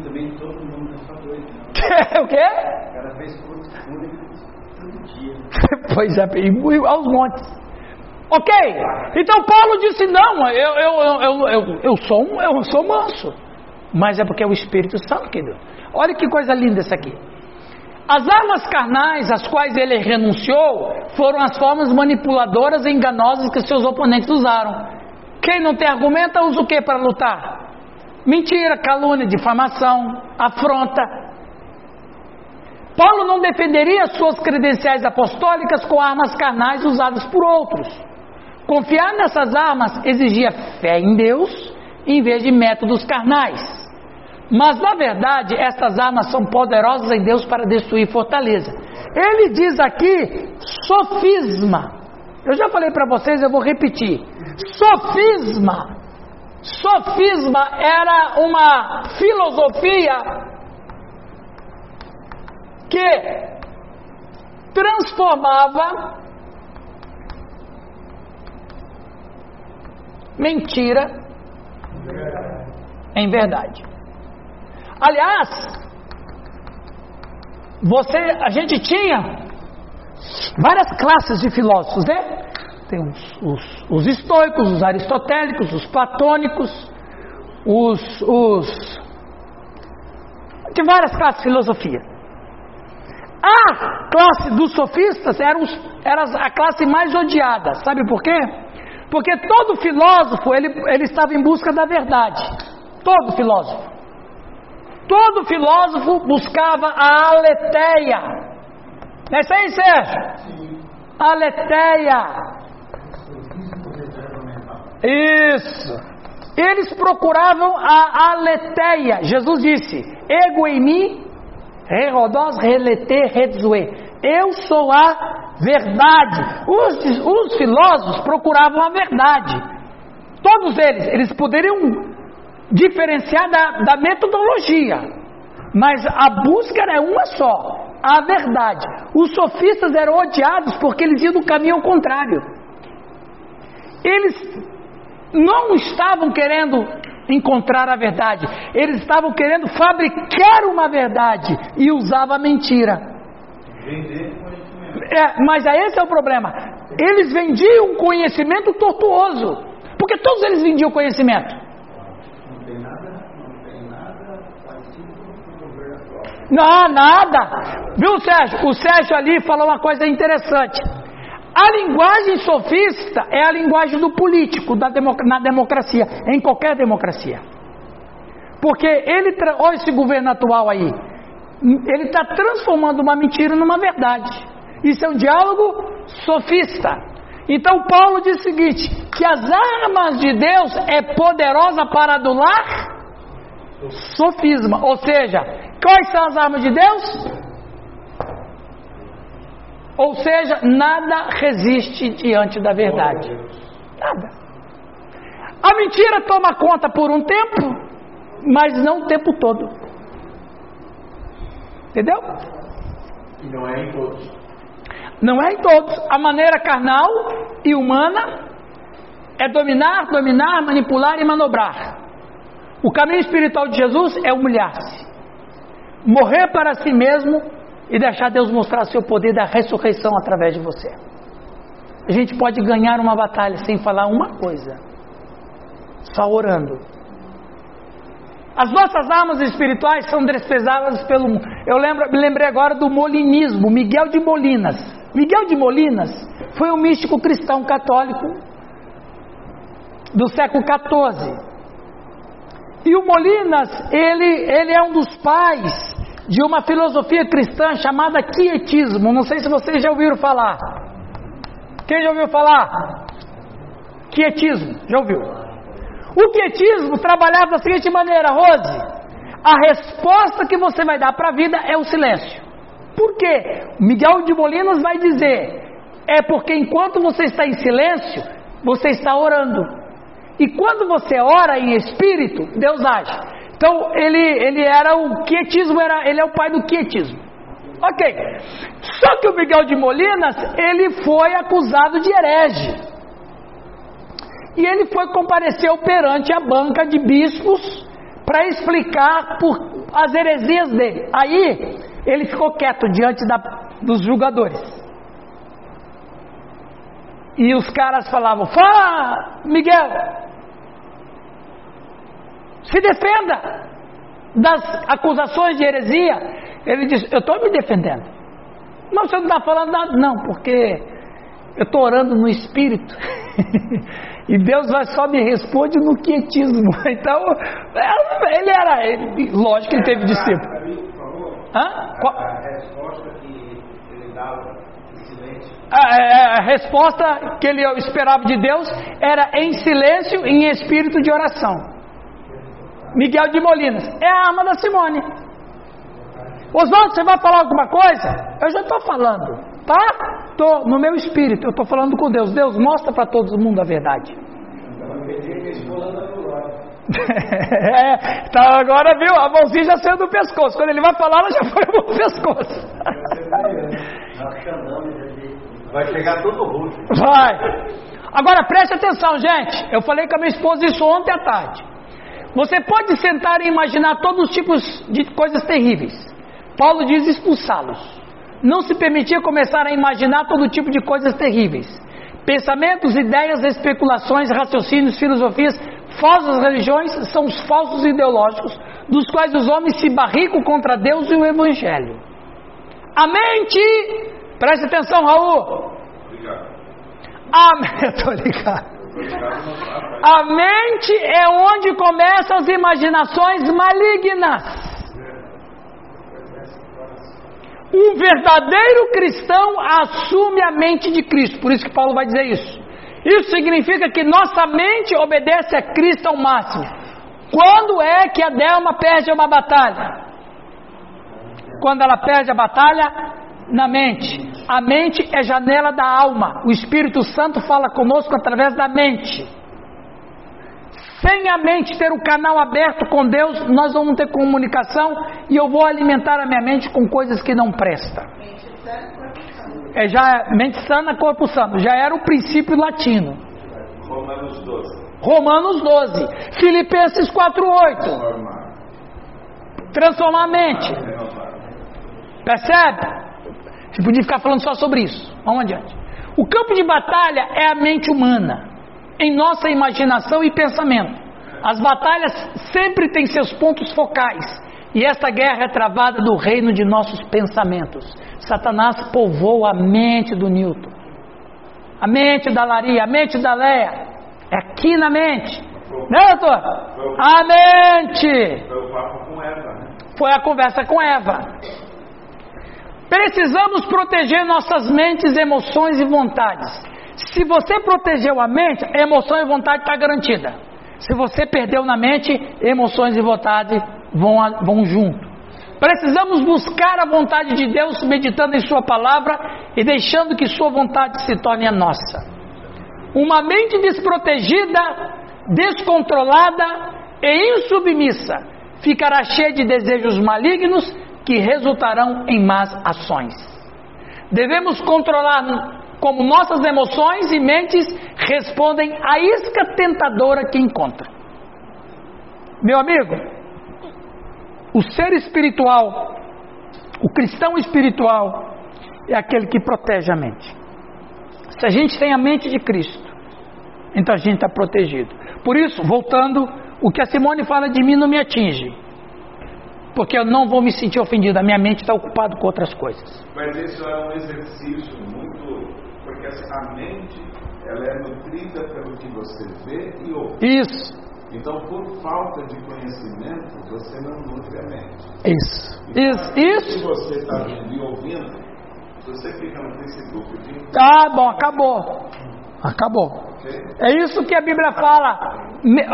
também todo mundo é [laughs] o quê? O cara fez todo dia. [laughs] pois é, aos montes. Ok? Então Paulo disse: não, eu, eu, eu, eu, eu, sou, um, eu sou manso. Mas é porque é o Espírito Santo que deu. Olha que coisa linda essa aqui. As armas carnais às quais ele renunciou foram as formas manipuladoras e enganosas que seus oponentes usaram. Quem não tem argumento usa o que para lutar? Mentira, calúnia, difamação, afronta. Paulo não defenderia suas credenciais apostólicas com armas carnais usadas por outros. Confiar nessas armas exigia fé em Deus em vez de métodos carnais. Mas na verdade, essas armas são poderosas em Deus para destruir fortaleza. Ele diz aqui sofisma. Eu já falei para vocês, eu vou repetir. Sofisma. Sofisma era uma filosofia que transformava mentira em verdade. Aliás, você, a gente tinha várias classes de filósofos, né? Tem os, os, os estoicos, os aristotélicos, os platônicos, os, os de várias classes de filosofia. A classe dos sofistas era, os, era a classe mais odiada. Sabe por quê? Porque todo filósofo ele, ele estava em busca da verdade. Todo filósofo. Todo filósofo buscava a aletheia. Não é isso aí, Sérgio? Aletheia. Isso. Eles procuravam a aletheia. Jesus disse: Ego em mim, rerodós relete redzue. Eu sou a verdade. Os, os filósofos procuravam a verdade. Todos eles, eles poderiam diferenciar da, da metodologia, mas a busca era uma só, a verdade. Os sofistas eram odiados porque eles iam no caminho ao contrário. Eles não estavam querendo encontrar a verdade, eles estavam querendo fabricar uma verdade e usava a mentira. É, mas esse é o problema. Eles vendiam conhecimento tortuoso, porque todos eles vendiam conhecimento. Não, nada. Viu, Sérgio? O Sérgio ali falou uma coisa interessante. A linguagem sofista é a linguagem do político da democ na democracia, em qualquer democracia. Porque ele, olha esse governo atual aí, Ele está transformando uma mentira numa verdade. Isso é um diálogo sofista. Então Paulo diz o seguinte: que as armas de Deus é poderosa para anular sofisma. Ou seja, quais são as armas de Deus? Ou seja, nada resiste diante da verdade. Nada. A mentira toma conta por um tempo, mas não o tempo todo. Entendeu? E não é em todos. Não é em todos. A maneira carnal e humana é dominar, dominar, manipular e manobrar. O caminho espiritual de Jesus é humilhar-se, morrer para si mesmo e deixar Deus mostrar seu poder da ressurreição através de você. A gente pode ganhar uma batalha sem falar uma coisa, só orando. As nossas armas espirituais são desprezadas pelo mundo. Eu lembro, me lembrei agora do molinismo, Miguel de Molinas. Miguel de Molinas foi um místico cristão católico do século XIV. E o Molinas, ele, ele é um dos pais de uma filosofia cristã chamada quietismo. Não sei se vocês já ouviram falar. Quem já ouviu falar? Quietismo, já ouviu? O quietismo trabalhava da seguinte maneira, Rose: a resposta que você vai dar para a vida é o silêncio. Por quê? Miguel de Molinas vai dizer: é porque enquanto você está em silêncio, você está orando. E quando você ora em espírito, Deus age. Então ele, ele era o quietismo, era, ele é o pai do quietismo. Ok. Só que o Miguel de Molinas, ele foi acusado de herege. E ele foi compareceu perante a banca de bispos para explicar por as heresias dele. Aí ele ficou quieto diante da, dos julgadores. E os caras falavam: Fala, Miguel, se defenda das acusações de heresia. Ele disse: Eu estou me defendendo. Mas você não está falando nada? Não, porque eu estou orando no espírito. [laughs] e Deus vai só me responde no quietismo. [laughs] Então, ele era, ele, lógico que ele teve discípulo. Hã? Qual? A resposta que ele dava em silêncio. A, resposta que ele esperava de Deus era em silêncio, em espírito de oração. Miguel de Molinas é a arma da Simone. Oswaldo, você vai falar alguma coisa? Eu já estou falando, tá? Estou no meu espírito, eu estou falando com Deus. Deus, mostra para todo mundo a verdade. [laughs] é, então agora viu, a mãozinha já saiu do pescoço. Quando ele vai falar, ela já foi no pescoço. [laughs] Vai chegar todo roxo. Vai. Agora preste atenção, gente. Eu falei com a minha esposa isso ontem à tarde. Você pode sentar e imaginar todos os tipos de coisas terríveis. Paulo diz expulsá-los. Não se permitia começar a imaginar todo tipo de coisas terríveis. Pensamentos, ideias, especulações, raciocínios, filosofias, falsas religiões são os falsos ideológicos dos quais os homens se barricam contra Deus e o Evangelho. A mente, preste atenção, Raul. Obrigado. A, [laughs] tô ligado. A mente é onde começam as imaginações malignas. Um verdadeiro cristão assume a mente de Cristo, por isso que Paulo vai dizer isso. Isso significa que nossa mente obedece a Cristo ao máximo. Quando é que a Delma perde uma batalha? Quando ela perde a batalha na mente. A mente é janela da alma. O Espírito Santo fala conosco através da mente. Sem a mente ter o canal aberto com Deus, nós vamos ter comunicação e eu vou alimentar a minha mente com coisas que não prestam. É já mente sana, corpo sano. Já era o princípio latino. Romanos 12. Romanos 12. Filipenses 4:8. Formar. Transformar a mente. Percebe? Você podia ficar falando só sobre isso. Vamos adiante. O campo de batalha é a mente humana, em nossa imaginação e pensamento. As batalhas sempre têm seus pontos focais, e esta guerra é travada do reino de nossos pensamentos. Satanás povoa a mente do Newton, a mente da Laria, a mente da Leia. É aqui na mente. Né, doutor? A mente. Né? Foi a conversa com Eva. Precisamos proteger nossas mentes, emoções e vontades. Se você protegeu a mente, a emoção e vontade está garantida. Se você perdeu na mente, emoções e vontade vão, vão junto. Precisamos buscar a vontade de Deus meditando em Sua palavra e deixando que Sua vontade se torne a nossa. Uma mente desprotegida, descontrolada e insubmissa ficará cheia de desejos malignos que resultarão em más ações. Devemos controlar como nossas emoções e mentes respondem à isca tentadora que encontra. Meu amigo, o ser espiritual, o cristão espiritual, é aquele que protege a mente. Se a gente tem a mente de Cristo, então a gente está protegido. Por isso, voltando, o que a Simone fala de mim não me atinge. Porque eu não vou me sentir ofendido, a minha mente está ocupada com outras coisas. Mas isso é um exercício muito. Porque assim, a mente ela é nutrida pelo que você vê e ouve. Isso. Então, por falta de conhecimento, você não nutre a mente. Isso. Então, Isso. Isso. Se você está vendo e ouvindo, você fica no Facebook Ah, bom, acabou. Acabou. É isso que a Bíblia fala.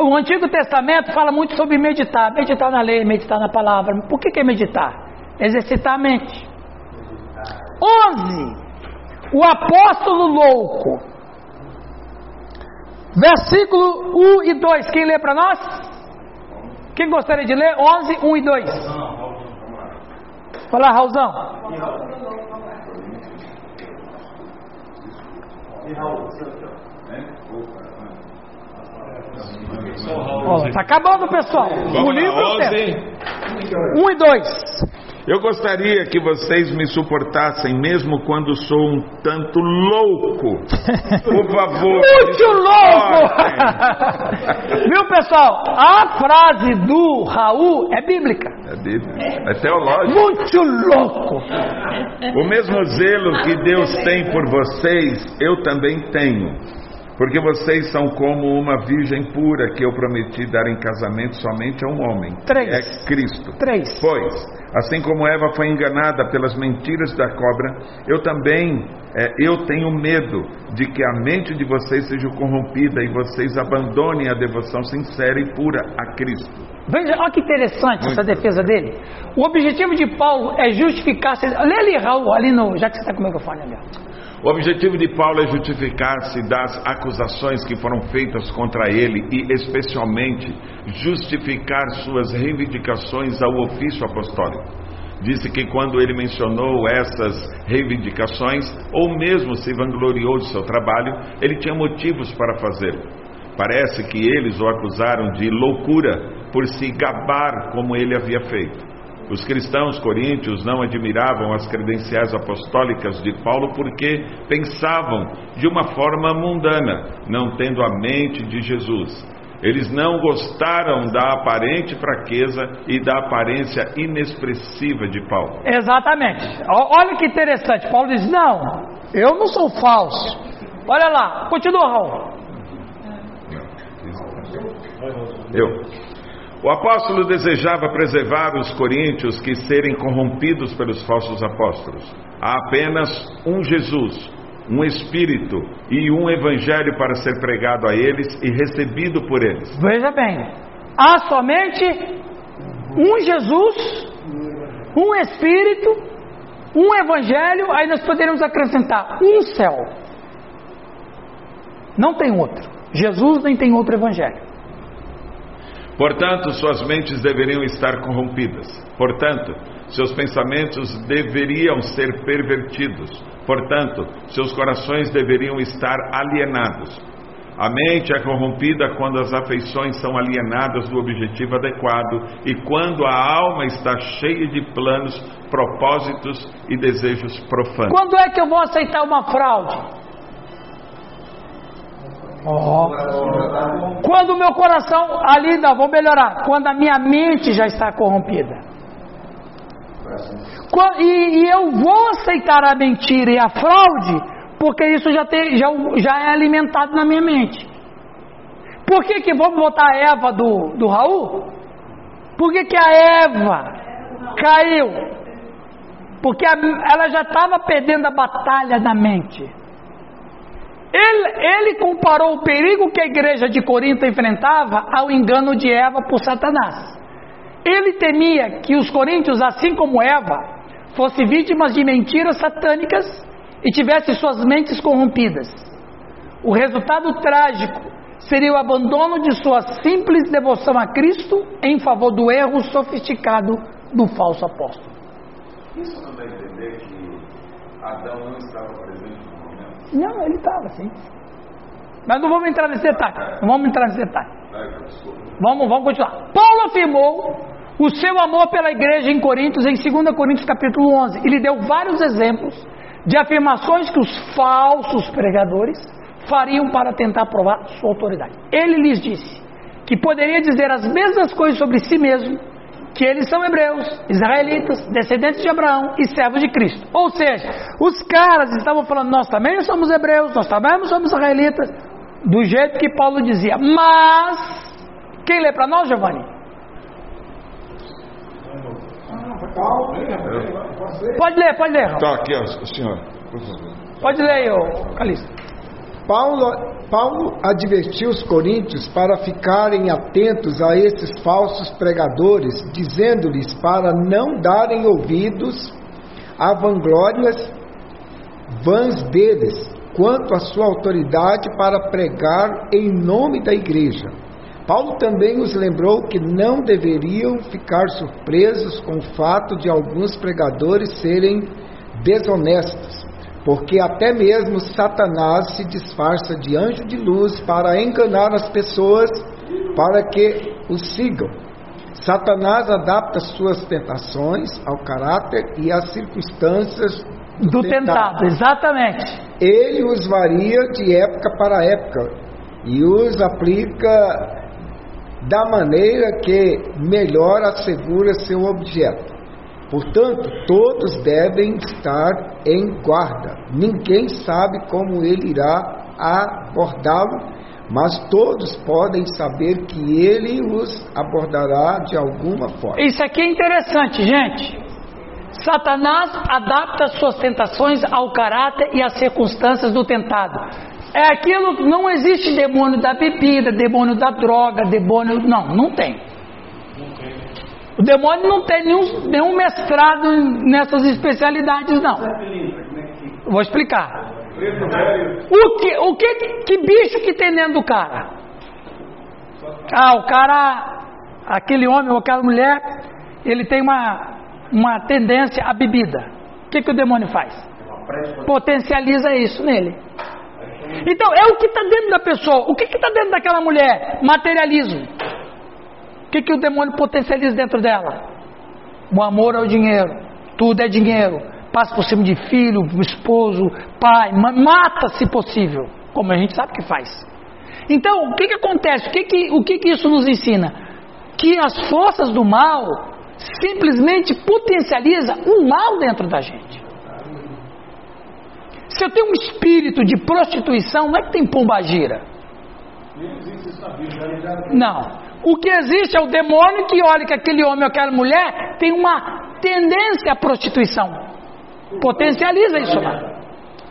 O Antigo Testamento fala muito sobre meditar. Meditar na lei, meditar na palavra. Por que, que é meditar? Exercitar a mente. 11. O apóstolo louco. Versículo 1 e 2. Quem lê para nós? Quem gostaria de ler? 11, 1 e 2. Fala, Raulzão. Né? Opa, Ó, tá acabando, pessoal. o Vamos livro lá, tem. 11. 1 e 2. Eu gostaria que vocês me suportassem, mesmo quando sou um tanto louco. Por favor. [laughs] Muito louco! [laughs] Viu, pessoal? A frase do Raul é bíblica. É é teológico. Muito louco! O mesmo zelo que Deus tem por vocês, eu também tenho. Porque vocês são como uma virgem pura que eu prometi dar em casamento somente a um homem. Três. É Cristo. Três. Pois, assim como Eva foi enganada pelas mentiras da cobra, eu também é, eu tenho medo de que a mente de vocês seja corrompida e vocês abandonem a devoção sincera e pura a Cristo. Veja, olha que interessante essa Muito. defesa dele. O objetivo de Paulo é justificar-se. Lê ali, Raul, ali no. Já que você está com o microfone ali. ó. O objetivo de Paulo é justificar-se das acusações que foram feitas contra ele e, especialmente, justificar suas reivindicações ao ofício apostólico. Disse que quando ele mencionou essas reivindicações, ou mesmo se vangloriou de seu trabalho, ele tinha motivos para fazê-lo. Parece que eles o acusaram de loucura por se gabar como ele havia feito. Os cristãos coríntios não admiravam as credenciais apostólicas de Paulo porque pensavam de uma forma mundana, não tendo a mente de Jesus. Eles não gostaram da aparente fraqueza e da aparência inexpressiva de Paulo. Exatamente. Olha que interessante. Paulo diz: Não, eu não sou falso. Olha lá, continua, Raul. Eu. O apóstolo desejava preservar os coríntios que serem corrompidos pelos falsos apóstolos. Há apenas um Jesus, um Espírito e um Evangelho para ser pregado a eles e recebido por eles. Veja bem, há somente um Jesus, um Espírito, um Evangelho, aí nós poderíamos acrescentar um céu. Não tem outro. Jesus nem tem outro Evangelho. Portanto, suas mentes deveriam estar corrompidas. Portanto, seus pensamentos deveriam ser pervertidos. Portanto, seus corações deveriam estar alienados. A mente é corrompida quando as afeições são alienadas do objetivo adequado e quando a alma está cheia de planos, propósitos e desejos profanos. Quando é que eu vou aceitar uma fraude? Ó. Quando o meu coração, ali não, vou melhorar. Quando a minha mente já está corrompida. E, e eu vou aceitar a mentira e a fraude, porque isso já, tem, já, já é alimentado na minha mente. Por que, que vamos botar a Eva do, do Raul? Por que, que a Eva caiu. Porque a, ela já estava perdendo a batalha na mente. Ele, ele comparou o perigo que a igreja de Corinto enfrentava ao engano de Eva por Satanás. Ele temia que os coríntios, assim como Eva, fossem vítimas de mentiras satânicas e tivessem suas mentes corrompidas. O resultado trágico seria o abandono de sua simples devoção a Cristo em favor do erro sofisticado do falso apóstolo. Isso não dá a entender que Adão não estava presente? Não, ele estava, sim. Mas não vamos entrar nesse detalhe. Não vamos entrar nesse detalhe. Vamos, vamos continuar. Paulo afirmou o seu amor pela igreja em Coríntios em 2 Coríntios capítulo 11. Ele deu vários exemplos de afirmações que os falsos pregadores fariam para tentar provar sua autoridade. Ele lhes disse que poderia dizer as mesmas coisas sobre si mesmo, que eles são hebreus, israelitas, descendentes de Abraão e servos de Cristo. Ou seja, os caras estavam falando, nós também somos hebreus, nós também somos israelitas, do jeito que Paulo dizia. Mas, quem lê para nós, Giovanni? Pode ler, pode ler. Raul. Tá aqui, senhora. Pode ler aí, ô Calixto. Paulo, Paulo advertiu os coríntios para ficarem atentos a esses falsos pregadores, dizendo-lhes para não darem ouvidos a vanglórias vãs deles, quanto à sua autoridade para pregar em nome da igreja. Paulo também os lembrou que não deveriam ficar surpresos com o fato de alguns pregadores serem desonestos, porque até mesmo Satanás se disfarça de anjo de luz para enganar as pessoas para que o sigam. Satanás adapta suas tentações ao caráter e às circunstâncias Do tentado, exatamente. ele os varia de época para época e os aplica da maneira que melhor assegura seu objeto. Portanto, todos devem estar em guarda. Ninguém sabe como ele irá abordá-lo, mas todos podem saber que ele os abordará de alguma forma. Isso aqui é interessante, gente. Satanás adapta suas tentações ao caráter e às circunstâncias do tentado. É aquilo que não existe demônio da bebida, demônio da droga, demônio. Não, não tem. O demônio não tem nenhum, nenhum mestrado nessas especialidades, não. Vou explicar. O que, o que, que bicho que tem dentro do cara? Ah, o cara, aquele homem ou aquela mulher, ele tem uma, uma tendência à bebida. O que, que o demônio faz? Potencializa isso nele. Então, é o que está dentro da pessoa. O que está dentro daquela mulher? Materialismo. O que, que o demônio potencializa dentro dela? O amor ao dinheiro. Tudo é dinheiro. Passa por cima de filho, esposo, pai. ma- Mata se possível. Como a gente sabe que faz. Então, o que, que acontece? O, que, que, o que, que isso nos ensina? Que as forças do mal simplesmente potencializa o mal dentro da gente. Se eu tenho um espírito de prostituição, não é que tem pombagira. Não. O que existe é o demônio que olha que aquele homem ou aquela mulher tem uma tendência à prostituição. Potencializa isso lá.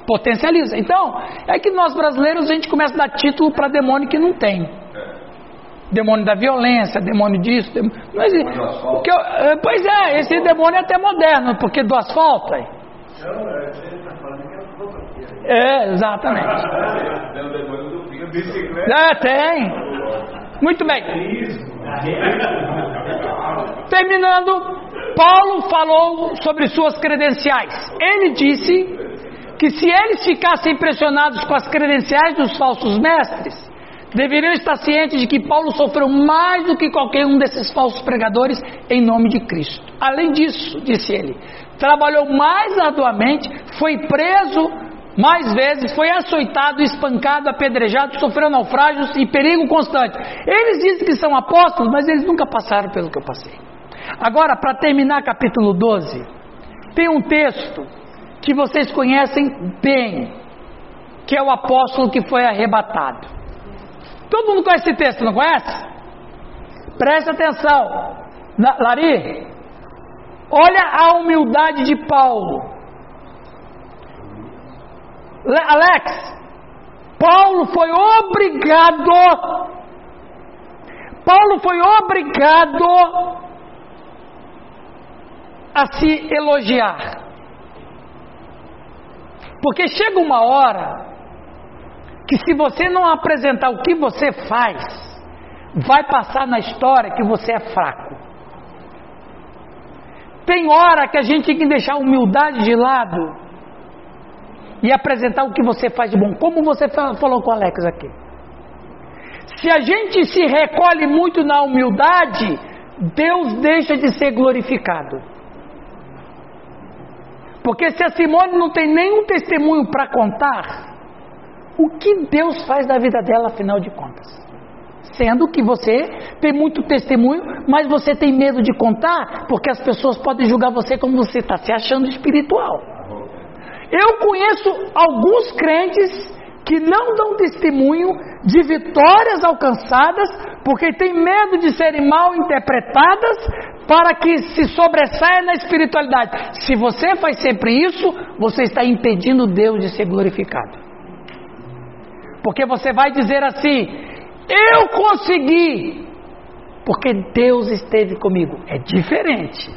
Potencializa. Então, é que nós brasileiros a gente começa a dar título para demônio que não tem. Demônio da violência, demônio disso. Demônio... Não existe. Eh, Pois é, esse demônio é até moderno, porque do asfalto. aí. É, exatamente. O demônio do fim, bicicleta. É, tem. Muito bem. Terminando, Paulo falou sobre suas credenciais. Ele disse que se eles ficassem impressionados com as credenciais dos falsos mestres, deveriam estar cientes de que Paulo sofreu mais do que qualquer um desses falsos pregadores em nome de Cristo. Além disso, disse ele, trabalhou mais arduamente, foi preso mais vezes, foi açoitado, espancado, apedrejado, sofreu naufrágios e perigo constante. Eles dizem que são apóstolos, mas eles nunca passaram pelo que eu passei. Agora, para terminar capítulo 12, tem um texto que vocês conhecem bem, que é o apóstolo que foi arrebatado. Todo mundo conhece esse texto, não conhece? Preste atenção. Lari, Olha a humildade de Paulo. Alex, Paulo foi obrigado, Paulo foi obrigado a se elogiar. Porque chega uma hora que se você não apresentar o que você faz, vai passar na história que você é fraco. Tem hora que a gente tem que deixar a humildade de lado e apresentar o que você faz de bom, como você falou com o Alex aqui. Se a gente se recolhe muito na humildade, Deus deixa de ser glorificado. Porque se a Simone não tem nenhum testemunho para contar, o que Deus faz da vida dela, afinal de contas? Sendo que você tem muito testemunho, mas você tem medo de contar, porque as pessoas podem julgar você como você está se achando espiritual. Eu conheço alguns crentes que não dão testemunho de vitórias alcançadas porque têm medo de serem mal interpretadas para que se sobressaia na espiritualidade. Se você faz sempre isso, você está impedindo Deus de ser glorificado. Porque você vai dizer assim: Eu consegui, porque Deus esteve comigo. É diferente.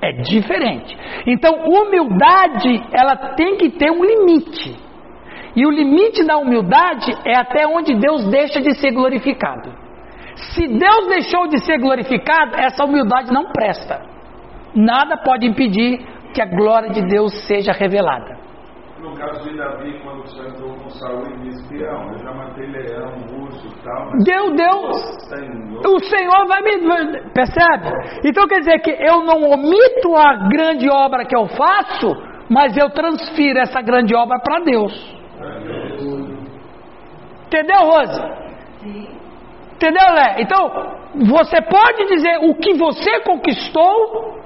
É diferente. Então, humildade, ela tem que ter um limite. E o limite da humildade é até onde Deus deixa de ser glorificado. Se Deus deixou de ser glorificado, essa humildade não presta. Nada pode impedir que a glória de Deus seja revelada. No caso de Davi, quando o Senhor entrou com Saul e disse: Espião, eu já matei leão, urso e tal. Deu, deu. O Senhor vai me. Percebe? Então quer dizer que eu não omito a grande obra que eu faço, mas eu transfiro essa grande obra para Deus. Entendeu, Rose? Sim. Entendeu, Lé? Então, você pode dizer o que você conquistou,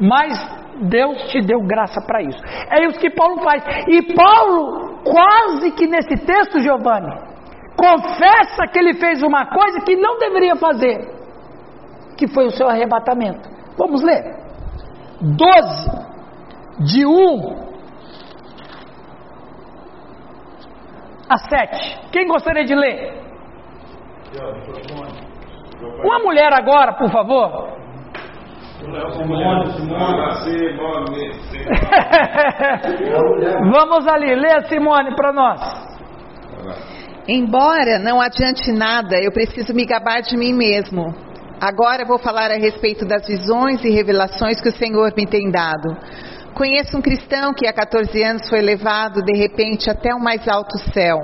mas Deus te deu graça para isso. É isso que Paulo faz. E Paulo, quase que nesse texto, Giovanni, confessa que ele fez uma coisa que não deveria fazer, que foi o seu arrebatamento. Vamos ler. 12, de 1 a 7. Quem gostaria de ler? Uma mulher agora, por favor. Vamos ali, lê Simone para nós. Embora não adiante nada, eu preciso me gabar de mim mesmo. Agora vou falar a respeito das visões e revelações que o Senhor me tem dado. Conheço um cristão que há 14 anos foi levado de repente até o mais alto céu.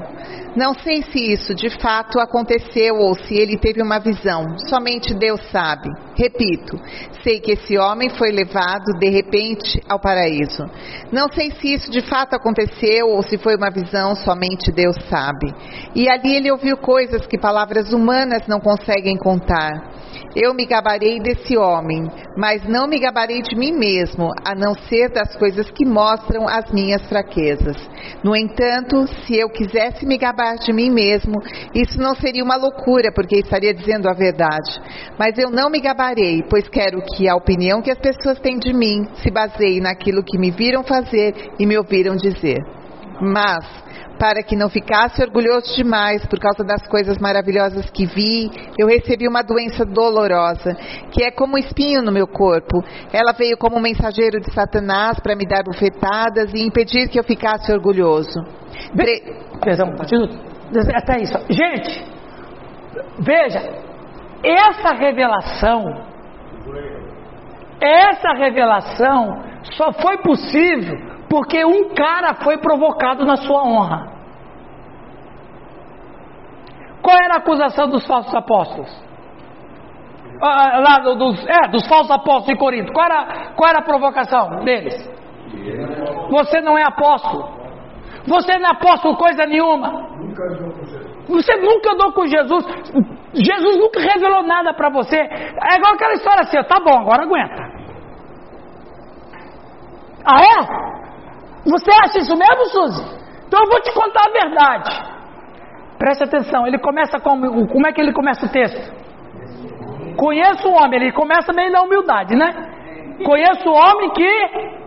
Não sei se isso de fato aconteceu ou se ele teve uma visão, somente Deus sabe. Repito, sei que esse homem foi levado de repente ao paraíso. Não sei se isso de fato aconteceu ou se foi uma visão, somente Deus sabe. E ali ele ouviu coisas que palavras humanas não conseguem contar. Eu me gabarei desse homem, mas não me gabarei de mim mesmo, a não ser das coisas que mostram as minhas fraquezas. No entanto, se eu quisesse me gabar de mim mesmo, isso não seria uma loucura, porque estaria dizendo a verdade. Mas eu não me gabarei, pois quero que a opinião que as pessoas têm de mim se baseie naquilo que me viram fazer e me ouviram dizer. Mas para que não ficasse orgulhoso demais por causa das coisas maravilhosas que vi, eu recebi uma doença dolorosa, que é como um espinho no meu corpo. Ela veio como um mensageiro de Satanás para me dar bufetadas e impedir que eu ficasse orgulhoso. Pre... Perdão, até isso. Gente, veja, essa revelação, essa revelação só foi possível porque um cara foi provocado na sua honra. Qual era a acusação dos falsos apóstolos? Ah, ah lá dos, é, dos falsos apóstolos de Corinto. Qual era, qual era a provocação deles? Você não é apóstolo. Você não é apóstolo coisa nenhuma. Você nunca andou com Jesus. Jesus nunca revelou nada para você. É igual aquela história assim, tá bom, agora aguenta. Ah é? Você acha isso mesmo, Suzy? Então eu vou te contar a verdade. Preste atenção, ele começa como, como é que ele começa o texto? Conheço um homem, ele começa meio na humildade, né? Conheço um homem que.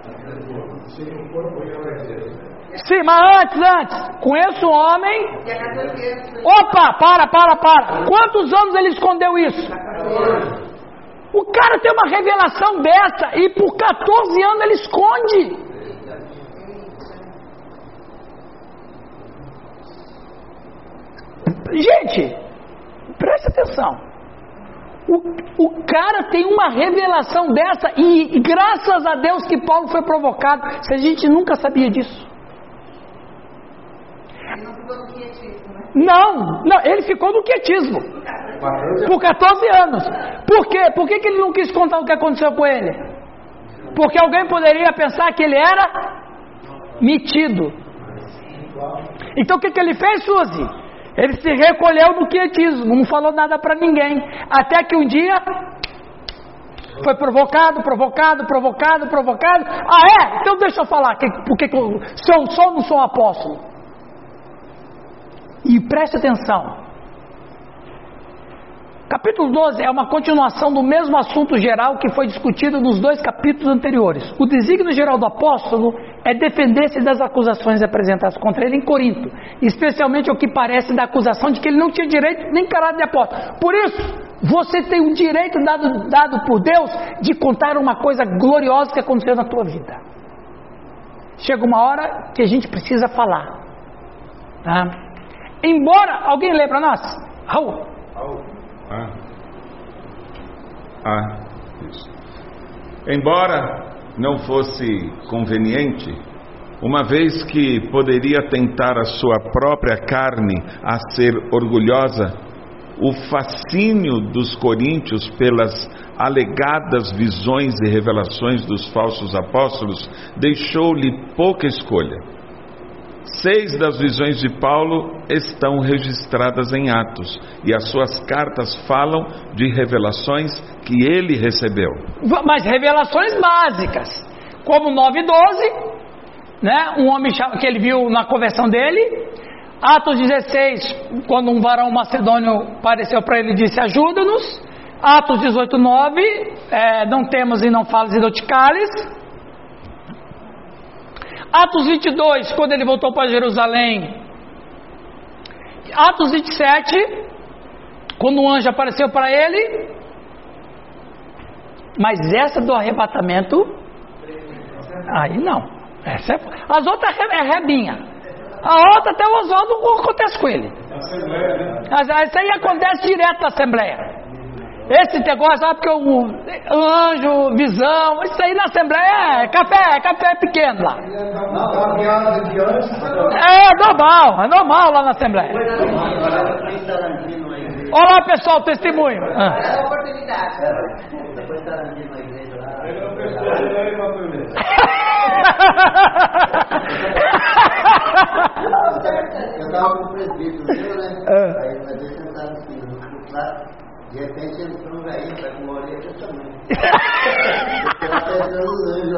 Sim, mas antes, antes. Conheço um homem. Opa, para, para, para. Quantos anos ele escondeu isso? O cara tem uma revelação dessa e por 14 anos ele esconde. Gente, preste atenção. O, o cara tem uma revelação dessa e, e graças a Deus que Paulo foi provocado. Se a gente nunca sabia disso. Não, não, ele ficou no quietismo. Por 14 anos. Por quê? Por que, que ele não quis contar o que aconteceu com ele? Porque alguém poderia pensar que ele era metido. Então o que, que ele fez, Suzy? Ele se recolheu no quietismo, não falou nada para ninguém. Até que um dia foi provocado, provocado, provocado, provocado. Ah, é? Então deixa eu falar. Que, porque que eu sou, ou não sou apóstolo? E preste atenção. Capítulo 12 é uma continuação do mesmo assunto geral que foi discutido nos dois capítulos anteriores. O desígnio geral do apóstolo é defender-se das acusações apresentadas contra ele em Corinto, especialmente o que parece da acusação de que ele não tinha direito nem caráter de apóstolo. Por isso, você tem o direito dado, dado por Deus de contar uma coisa gloriosa que aconteceu na tua vida. Chega uma hora que a gente precisa falar. Tá? Embora alguém lê para nós, Raul. Ah. Ah, isso. Embora não fosse conveniente, uma vez que poderia tentar a sua própria carne a ser orgulhosa, o fascínio dos coríntios pelas alegadas visões e revelações dos falsos apóstolos deixou-lhe pouca escolha. Seis das visões de Paulo estão registradas em Atos e as suas cartas falam de revelações que ele recebeu. Mas revelações básicas, como 9 e 12, né? um homem que ele viu na conversão dele. Atos 16, quando um varão macedônio apareceu para ele e disse: Ajuda-nos. Atos 18, 9, é, não temos e não falas e doticales. Atos 22, quando ele voltou para Jerusalém. Atos 27, quando um anjo apareceu para ele. Mas essa do arrebatamento, aí não. Essa é, as outras é rebinha. A outra até o Oswaldo acontece com ele. Mas isso aí acontece direto na Assembleia. Esse negócio, sabe porque o anjo, visão, isso aí na Assembleia é café, é café pequeno lá. É normal, é normal lá na Assembleia. Olha lá pessoal, testemunho. Ah. É a oportunidade. Depois Tarantino na igreja lá. Eu tava com o presbítero, viu, né? É. Aí nós dois sentados assim, no lá. De repente entrou um velhinho, tá com uma orelha desse tamanho. Eu tava pensando no anjo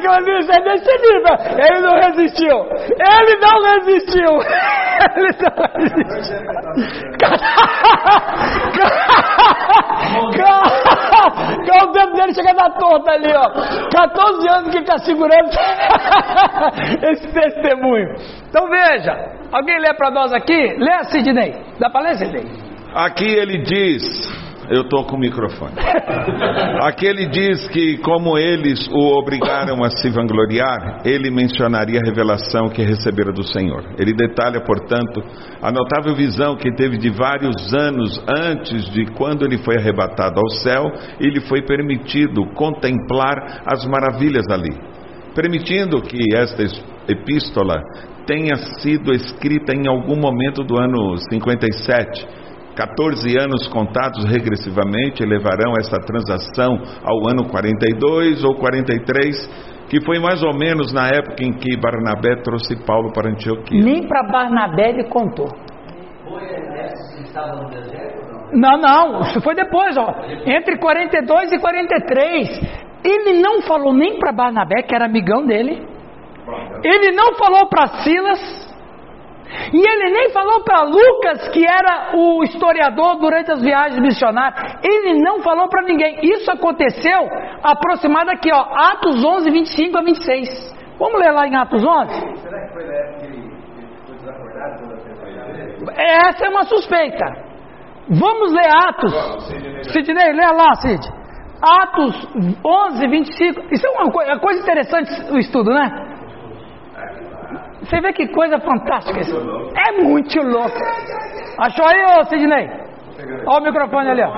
que eu disse, é desse nível. Ele não resistiu. Ele não resistiu. Ele não resistiu. Cara, o dedo dele chega na torta ali, ó. 14 anos que ele está segurando esse testemunho. Então veja, alguém lê para nós aqui? Lê, Sidney. Dá para ler, Sidney? Aqui ele diz, eu estou com o microfone. [laughs] Aqui ele diz que, como eles o obrigaram a se vangloriar, ele mencionaria a revelação que recebera do Senhor. Ele detalha, portanto, a notável visão que teve de vários anos antes de quando ele foi arrebatado ao céu e lhe foi permitido contemplar as maravilhas ali. Permitindo que esta epístola tenha sido escrita em algum momento do ano 57 14 anos contados regressivamente levarão essa transação ao ano 42 ou 43, que foi mais ou menos na época em que Barnabé trouxe Paulo para Antioquia. Nem para Barnabé ele contou. Foi exército que estava no deserto ou não? Não, não, isso foi depois, ó. Entre 42 e 43. Ele não falou nem para Barnabé, que era amigão dele. Ele não falou para Silas. E ele nem falou para Lucas, que era o historiador durante as viagens missionárias. Ele não falou para ninguém. Isso aconteceu aproximado aqui, ó, Atos 11, 25 a 26. Vamos ler lá em Atos 11? Será que foi da época que ele ficou desacordado? Essa é uma suspeita. Vamos ler Atos. Sidney, lê lá, Sid. Atos 11, 25. Isso é uma é coisa interessante o estudo, né? Você vê que coisa fantástica isso. É muito louco. Achou aí, ô Sidney? Olha o microfone ali, ó. O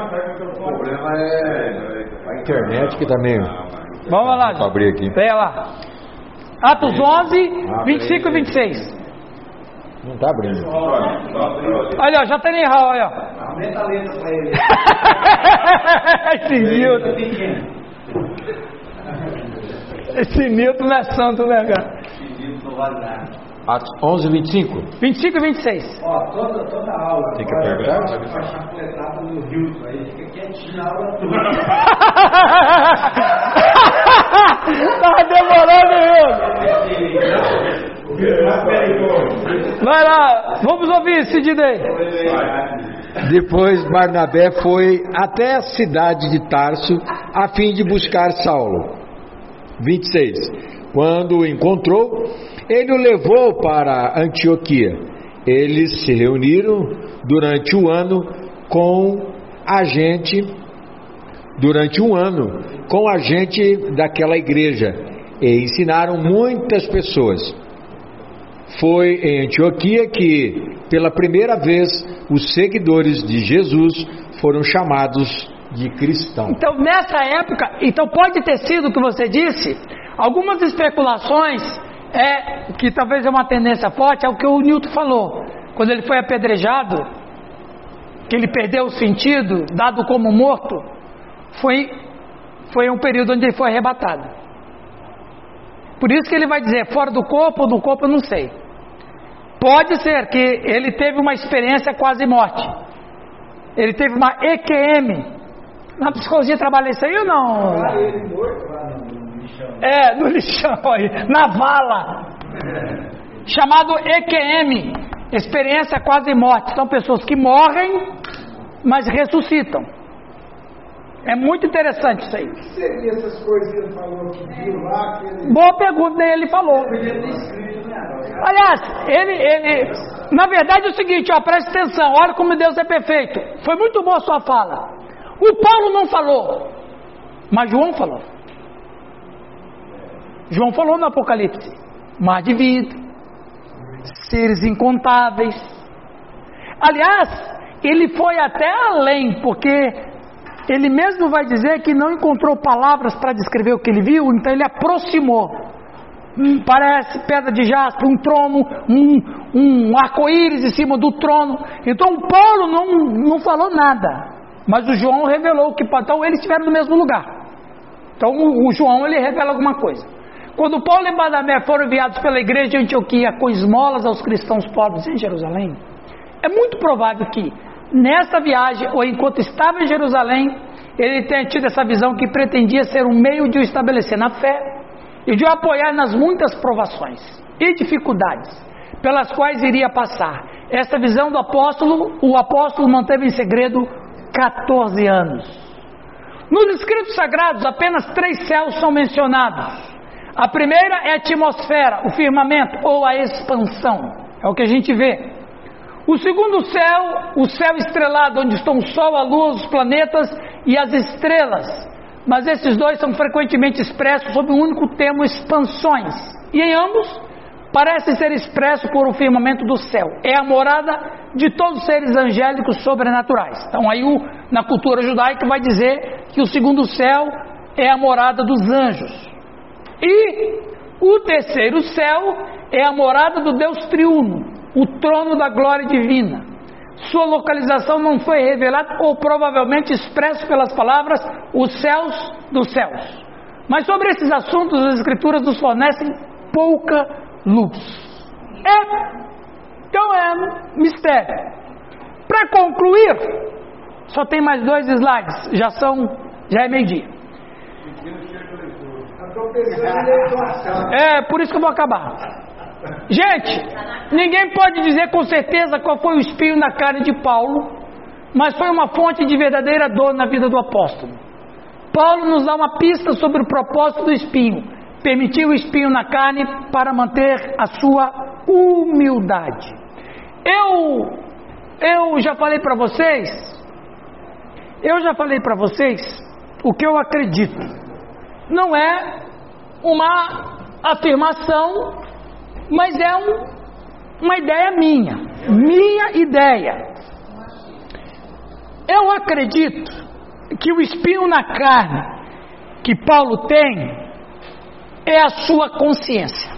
problema é a internet que tá meio. Vamos lá, Vou abrir aqui. Leia lá. Atos 11, 25 e 26. Não tá abrindo. Olha, ó, já tem nem hall, olha. ó. Aumenta a letra pra ele. [laughs] Esse Newton. Esse Newton não é santo, né, cara? Pedido não vale nada. Atos 11, 25. 25 e 26. Ó, toda, toda aula. Tem que apertar? Vai chapuletada no Hilton. Aí fica quietinho na aula toda. [laughs] Tava demorando, Newton. Vai lá, vamos ouvir, Sidney. Depois Barnabé foi até a cidade de Tarso a fim de buscar Saulo. 26. Quando o encontrou, ele o levou para Antioquia. Eles se reuniram durante o ano com a gente, durante um ano, com a gente daquela igreja e ensinaram muitas pessoas. Foi em Antioquia que, pela primeira vez, os seguidores de Jesus foram chamados de cristãos. Então, nessa época, então pode ter sido o que você disse, algumas especulações, é, que talvez é uma tendência forte, é o que o Newton falou. Quando ele foi apedrejado, que ele perdeu o sentido, dado como morto, foi, foi um período onde ele foi arrebatado. Por isso que ele vai dizer, fora do corpo ou do corpo, eu não sei. Pode ser que ele teve uma experiência quase morte. Ele teve uma EQM. Na psicologia trabalha isso aí ou não? Lá ele morto lixão. É, no lixão [laughs] aí, na vala. Chamado EQM, experiência quase morte. São pessoas que morrem, mas ressuscitam. É muito interessante isso aí. O que seria essas coisas que ele falou que viu lá? Que ele... Boa pergunta, nem ele falou. Né? Aliás, ele, ele, na verdade é o seguinte, ó, presta atenção, olha como Deus é perfeito. Foi muito boa a sua fala. O Paulo não falou, mas João falou. João falou no Apocalipse: mar de vida, seres incontáveis. Aliás, ele foi até além, porque ele mesmo vai dizer que não encontrou palavras para descrever o que ele viu, então ele aproximou. Hum, parece pedra de jaspe, um trono, um, um arco-íris em cima do trono. Então Paulo não, não falou nada, mas o João revelou que então eles estiveram no mesmo lugar. Então o, o João ele revela alguma coisa. Quando Paulo e Barnabé foram enviados pela igreja de Antioquia com esmolas aos cristãos pobres em Jerusalém, é muito provável que nessa viagem ou enquanto estava em Jerusalém, ele tenha tido essa visão que pretendia ser um meio de o estabelecer na fé e de o apoiar nas muitas provações e dificuldades pelas quais iria passar. Essa visão do apóstolo, o apóstolo manteve em segredo 14 anos. Nos escritos sagrados, apenas três céus são mencionados. A primeira é a atmosfera, o firmamento ou a expansão. É o que a gente vê. O segundo céu, o céu estrelado, onde estão o Sol, a Lua, os planetas e as estrelas. Mas esses dois são frequentemente expressos sob um único termo, expansões. E em ambos, parece ser expresso por o firmamento do céu. É a morada de todos os seres angélicos sobrenaturais. Então aí o, na cultura judaica vai dizer que o segundo céu é a morada dos anjos. E o terceiro céu é a morada do Deus triuno, o trono da glória divina. Sua localização não foi revelada ou provavelmente expresso pelas palavras os céus dos céus. Mas sobre esses assuntos as escrituras nos fornecem pouca luz. É, então é mistério. Para concluir, só tem mais dois slides, já são, já é meio-dia. Estou pensando em doação. É, por isso que eu vou acabar. Gente, ninguém pode dizer com certeza qual foi o espinho na carne de Paulo, mas foi uma fonte de verdadeira dor na vida do apóstolo. Paulo nos dá uma pista sobre o propósito do espinho. Permitiu o espinho na carne para manter a sua humildade. Eu, eu já falei para vocês, eu já falei para vocês o que eu acredito. Não é uma afirmação, mas é um, uma ideia minha, minha ideia. Eu acredito que o espinho na carne que Paulo tem é a sua consciência.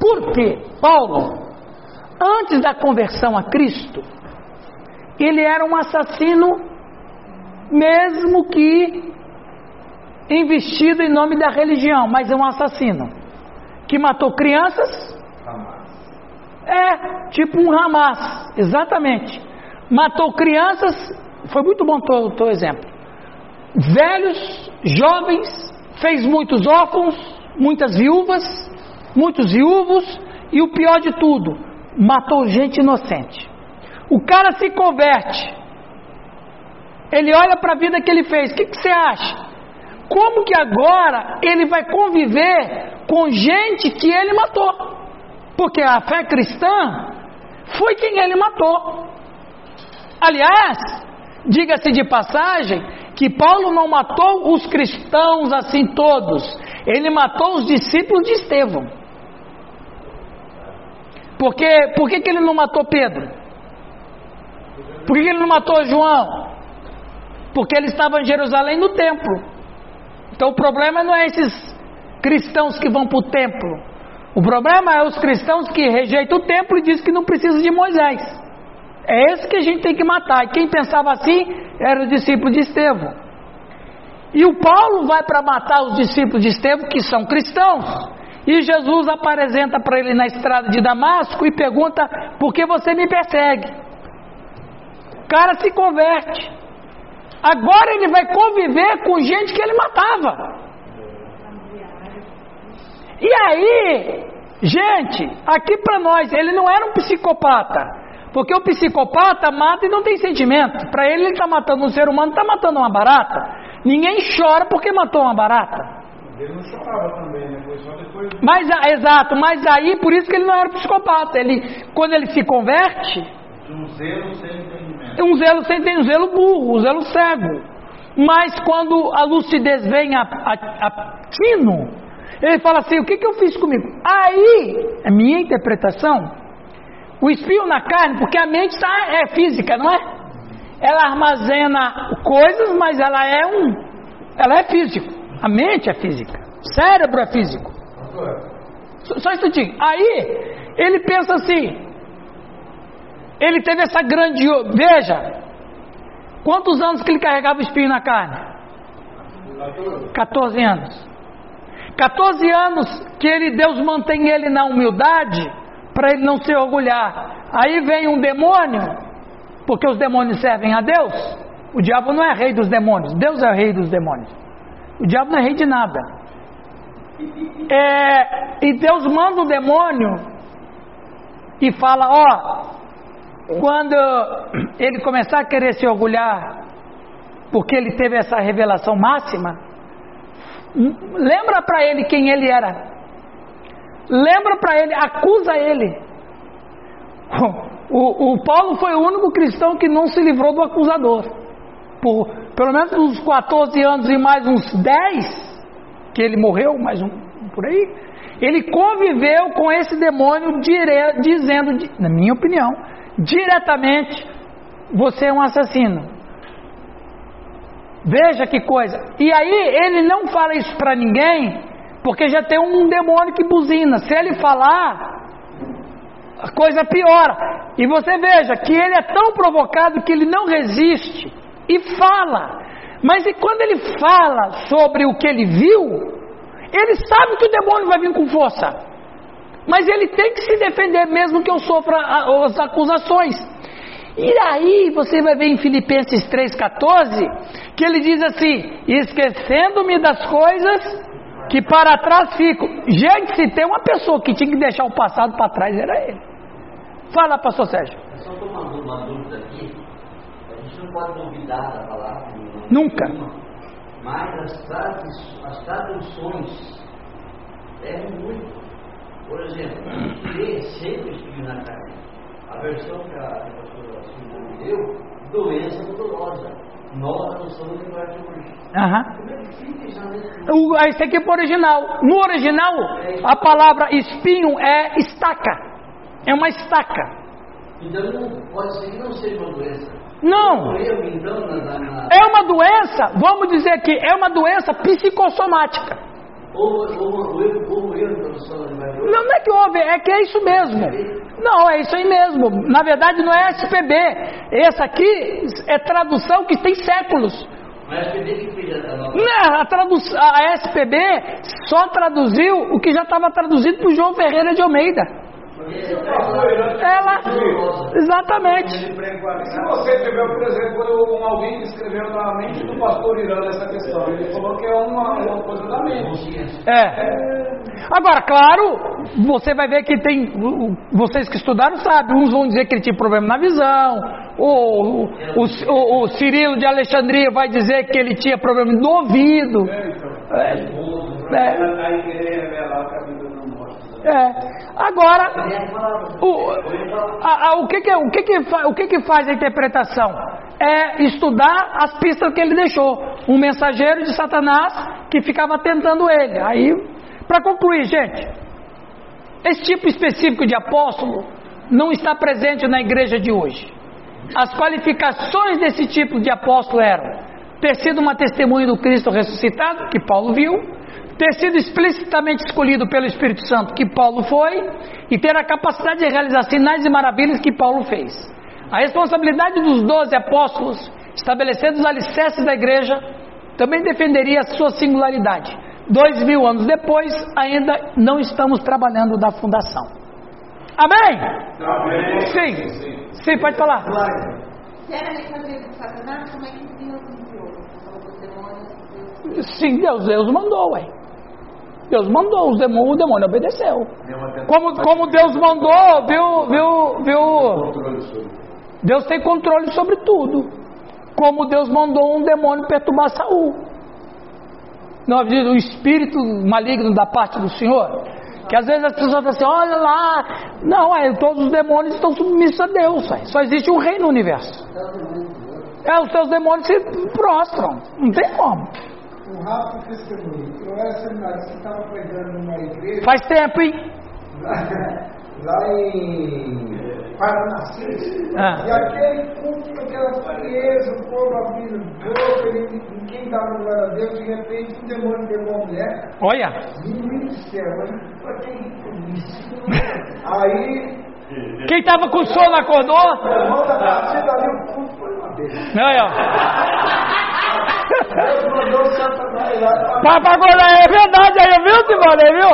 Porque Paulo, antes da conversão a Cristo, ele era um assassino, mesmo que investido em nome da religião, mas é um assassino que matou crianças. É, tipo um Hamas, exatamente matou crianças, foi muito bom o teu exemplo. Velhos, jovens, fez muitos órfãos, muitas viúvas, muitos viúvos, e o pior de tudo, matou gente inocente. O cara se converte, ele olha para a vida que ele fez, o que, que você acha? Como que agora ele vai conviver com gente que ele matou? Porque a fé cristã foi quem ele matou. Aliás, diga-se de passagem que Paulo não matou os cristãos assim todos, ele matou os discípulos de Estevão. Porque, por que, que ele não matou Pedro? Por que, que ele não matou João? Porque ele estava em Jerusalém no templo. Então o problema não é esses cristãos que vão para o templo. O problema é os cristãos que rejeitam o templo e dizem que não precisa de Moisés. É esse que a gente tem que matar. E quem pensava assim era o discípulo de Estevão. E o Paulo vai para matar os discípulos de Estevão, que são cristãos. E Jesus apresenta para ele na estrada de Damasco e pergunta: Por que você me persegue? O cara se converte. Agora ele vai conviver com gente que ele matava. E aí, gente, aqui para nós, ele não era um psicopata. Porque o psicopata mata e não tem sentimento. Para ele, ele está matando um ser humano, está matando uma barata. Ninguém chora porque matou uma barata. Ele não chorava também, né? Foi só depois. Mas, ah, exato, mas aí por isso que ele não era psicopata. Ele, quando ele se converte. Um zelo sem entendimento. Um zelo sem entendimento, um zelo burro, um zelo cego. Mas quando a lucidez vem a, a, a tino, ele fala assim: o que, que eu fiz comigo? Aí, a minha interpretação, o espinho na carne, porque a mente tá, é física, não é? Ela armazena coisas, mas ela é um. Ela é físico. A mente é física. O cérebro é físico. Só, só um instantinho. Aí, ele pensa assim. Ele teve essa grande. Veja. Quantos anos que ele carregava o espinho na carne? 14 anos. 14 anos que ele, Deus mantém ele na humildade para ele não se orgulhar. Aí vem um demônio, porque os demônios servem a Deus. O diabo não é rei dos demônios, Deus é rei dos demônios. O diabo não é rei de nada. É, e Deus manda o demônio e fala: Ó, quando ele começar a querer se orgulhar, porque ele teve essa revelação máxima, lembra para ele quem ele era. Lembra para ele, acusa ele. O, o, Paulo foi o único cristão que não se livrou do acusador. Por pelo menos uns 14 anos e mais uns 10, que ele morreu, mais um por aí, ele conviveu com esse demônio dire, dizendo, na minha opinião, diretamente: você é um assassino. Veja que coisa. E aí ele não fala isso para ninguém, porque já tem um demônio que buzina. Se ele falar, a coisa piora. E você veja que ele é tão provocado que ele não resiste e fala. Mas e quando ele fala sobre o que ele viu, ele sabe que o demônio vai vir com força. Mas ele tem que se defender mesmo que eu sofra as acusações. E aí você vai ver em Filipenses 3,14 que ele diz assim: esquecendo-me das coisas que para trás ficam. Gente, se tem uma pessoa que tinha que deixar o passado para trás, era ele. Fala, pastor Sérgio. Eu só estou mandando uma dúvida aqui. A gente não pode duvidar da palavra. Nunca. Mas as traduções erram muito. Por exemplo, lê sempre escreve na carne. A versão que a, a pastora Silvia deu, doença dolorosa. Nova tradução do linguagem de. Como é letra? O- ah, Esse aqui é pro original. No original, a palavra espinho é estaca. É uma estaca. Então não, pode ser que não seja uma doença. Não. Erro, então, É uma doença, vamos dizer que é uma doença psicossomática. Não, não é que houve, é que é isso mesmo. Não, é isso aí mesmo. Na verdade, não é SPB. Essa aqui é tradução que tem séculos. Nova. Não, a, a SPB só traduziu o que já estava traduzido por João Ferreira de Almeida. Ela, exatamente. Se você tiver, por exemplo, um, alguém que escreveu na mente do pastor Irã essa questão, ele falou que é uma, uma coisa da mente. É. Agora, claro, você vai ver que tem. Vocês que estudaram sabem, uns vão dizer que ele tinha problema na visão, o, o, o- o Cirilo de Alexandria vai dizer que ele tinha problema no ouvido. É. É. Ela É. Agora, o, a- a- o, que, que, o, que, que, fa- o que, que faz a interpretação? É estudar as pistas que ele deixou. Um mensageiro de Satanás que ficava tentando ele. Aí, para concluir, gente, esse tipo específico de apóstolo não está presente na igreja de hoje. As qualificações desse tipo de apóstolo eram ter sido uma testemunha do Cristo ressuscitado, que Paulo viu, ter sido explicitamente escolhido pelo Espírito Santo, que Paulo foi, e ter a capacidade de realizar sinais e maravilhas que Paulo fez. A responsabilidade dos doze apóstolos, estabelecendo os alicerces da igreja, também defenderia a sua singularidade. Dois mil anos depois, ainda não estamos trabalhando da fundação. Amém? Sim. Sim, pode falar. Se era mensageiro de Satanás, como é que Deus enviou? Sim, Deus, Deus mandou, ué. Deus mandou, os demônios, o demônio obedeceu. Como, como Deus mandou, viu, viu, viu? Deus tem controle sobre tudo. Como Deus mandou um demônio perturbar Saul. Não diz o espírito maligno da parte do Senhor. Que às vezes as pessoas falam assim, olha lá. Não, é, todos os demônios estão submissos a Deus. ué. Só existe um rei no universo. É, os seus demônios se prostram. Não tem como. Um rápido testemunho. Eu era seminarista, estava pregando numa igreja Faz tempo, hein? lá em Paranacis. Ah. E aquele culto, aquela frieza, o povo abrindo boca, ele- ninguém dava glória a Deus, de repente um demônio pegou a mulher. Olha. Menino do céu, mas pra que isso? Aí, Quem estava com sono acordou? o irmão da partida ali, o culto foi uma vez. Aí, ó. [laughs] Acordar, é verdade aí, viu, Simone? Viu?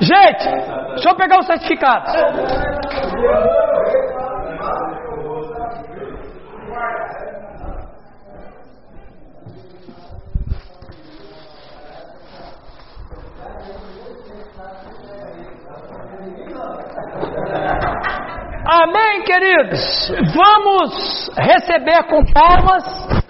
Gente, deixa eu pegar o certificado. Amém, queridos? Vamos receber com palmas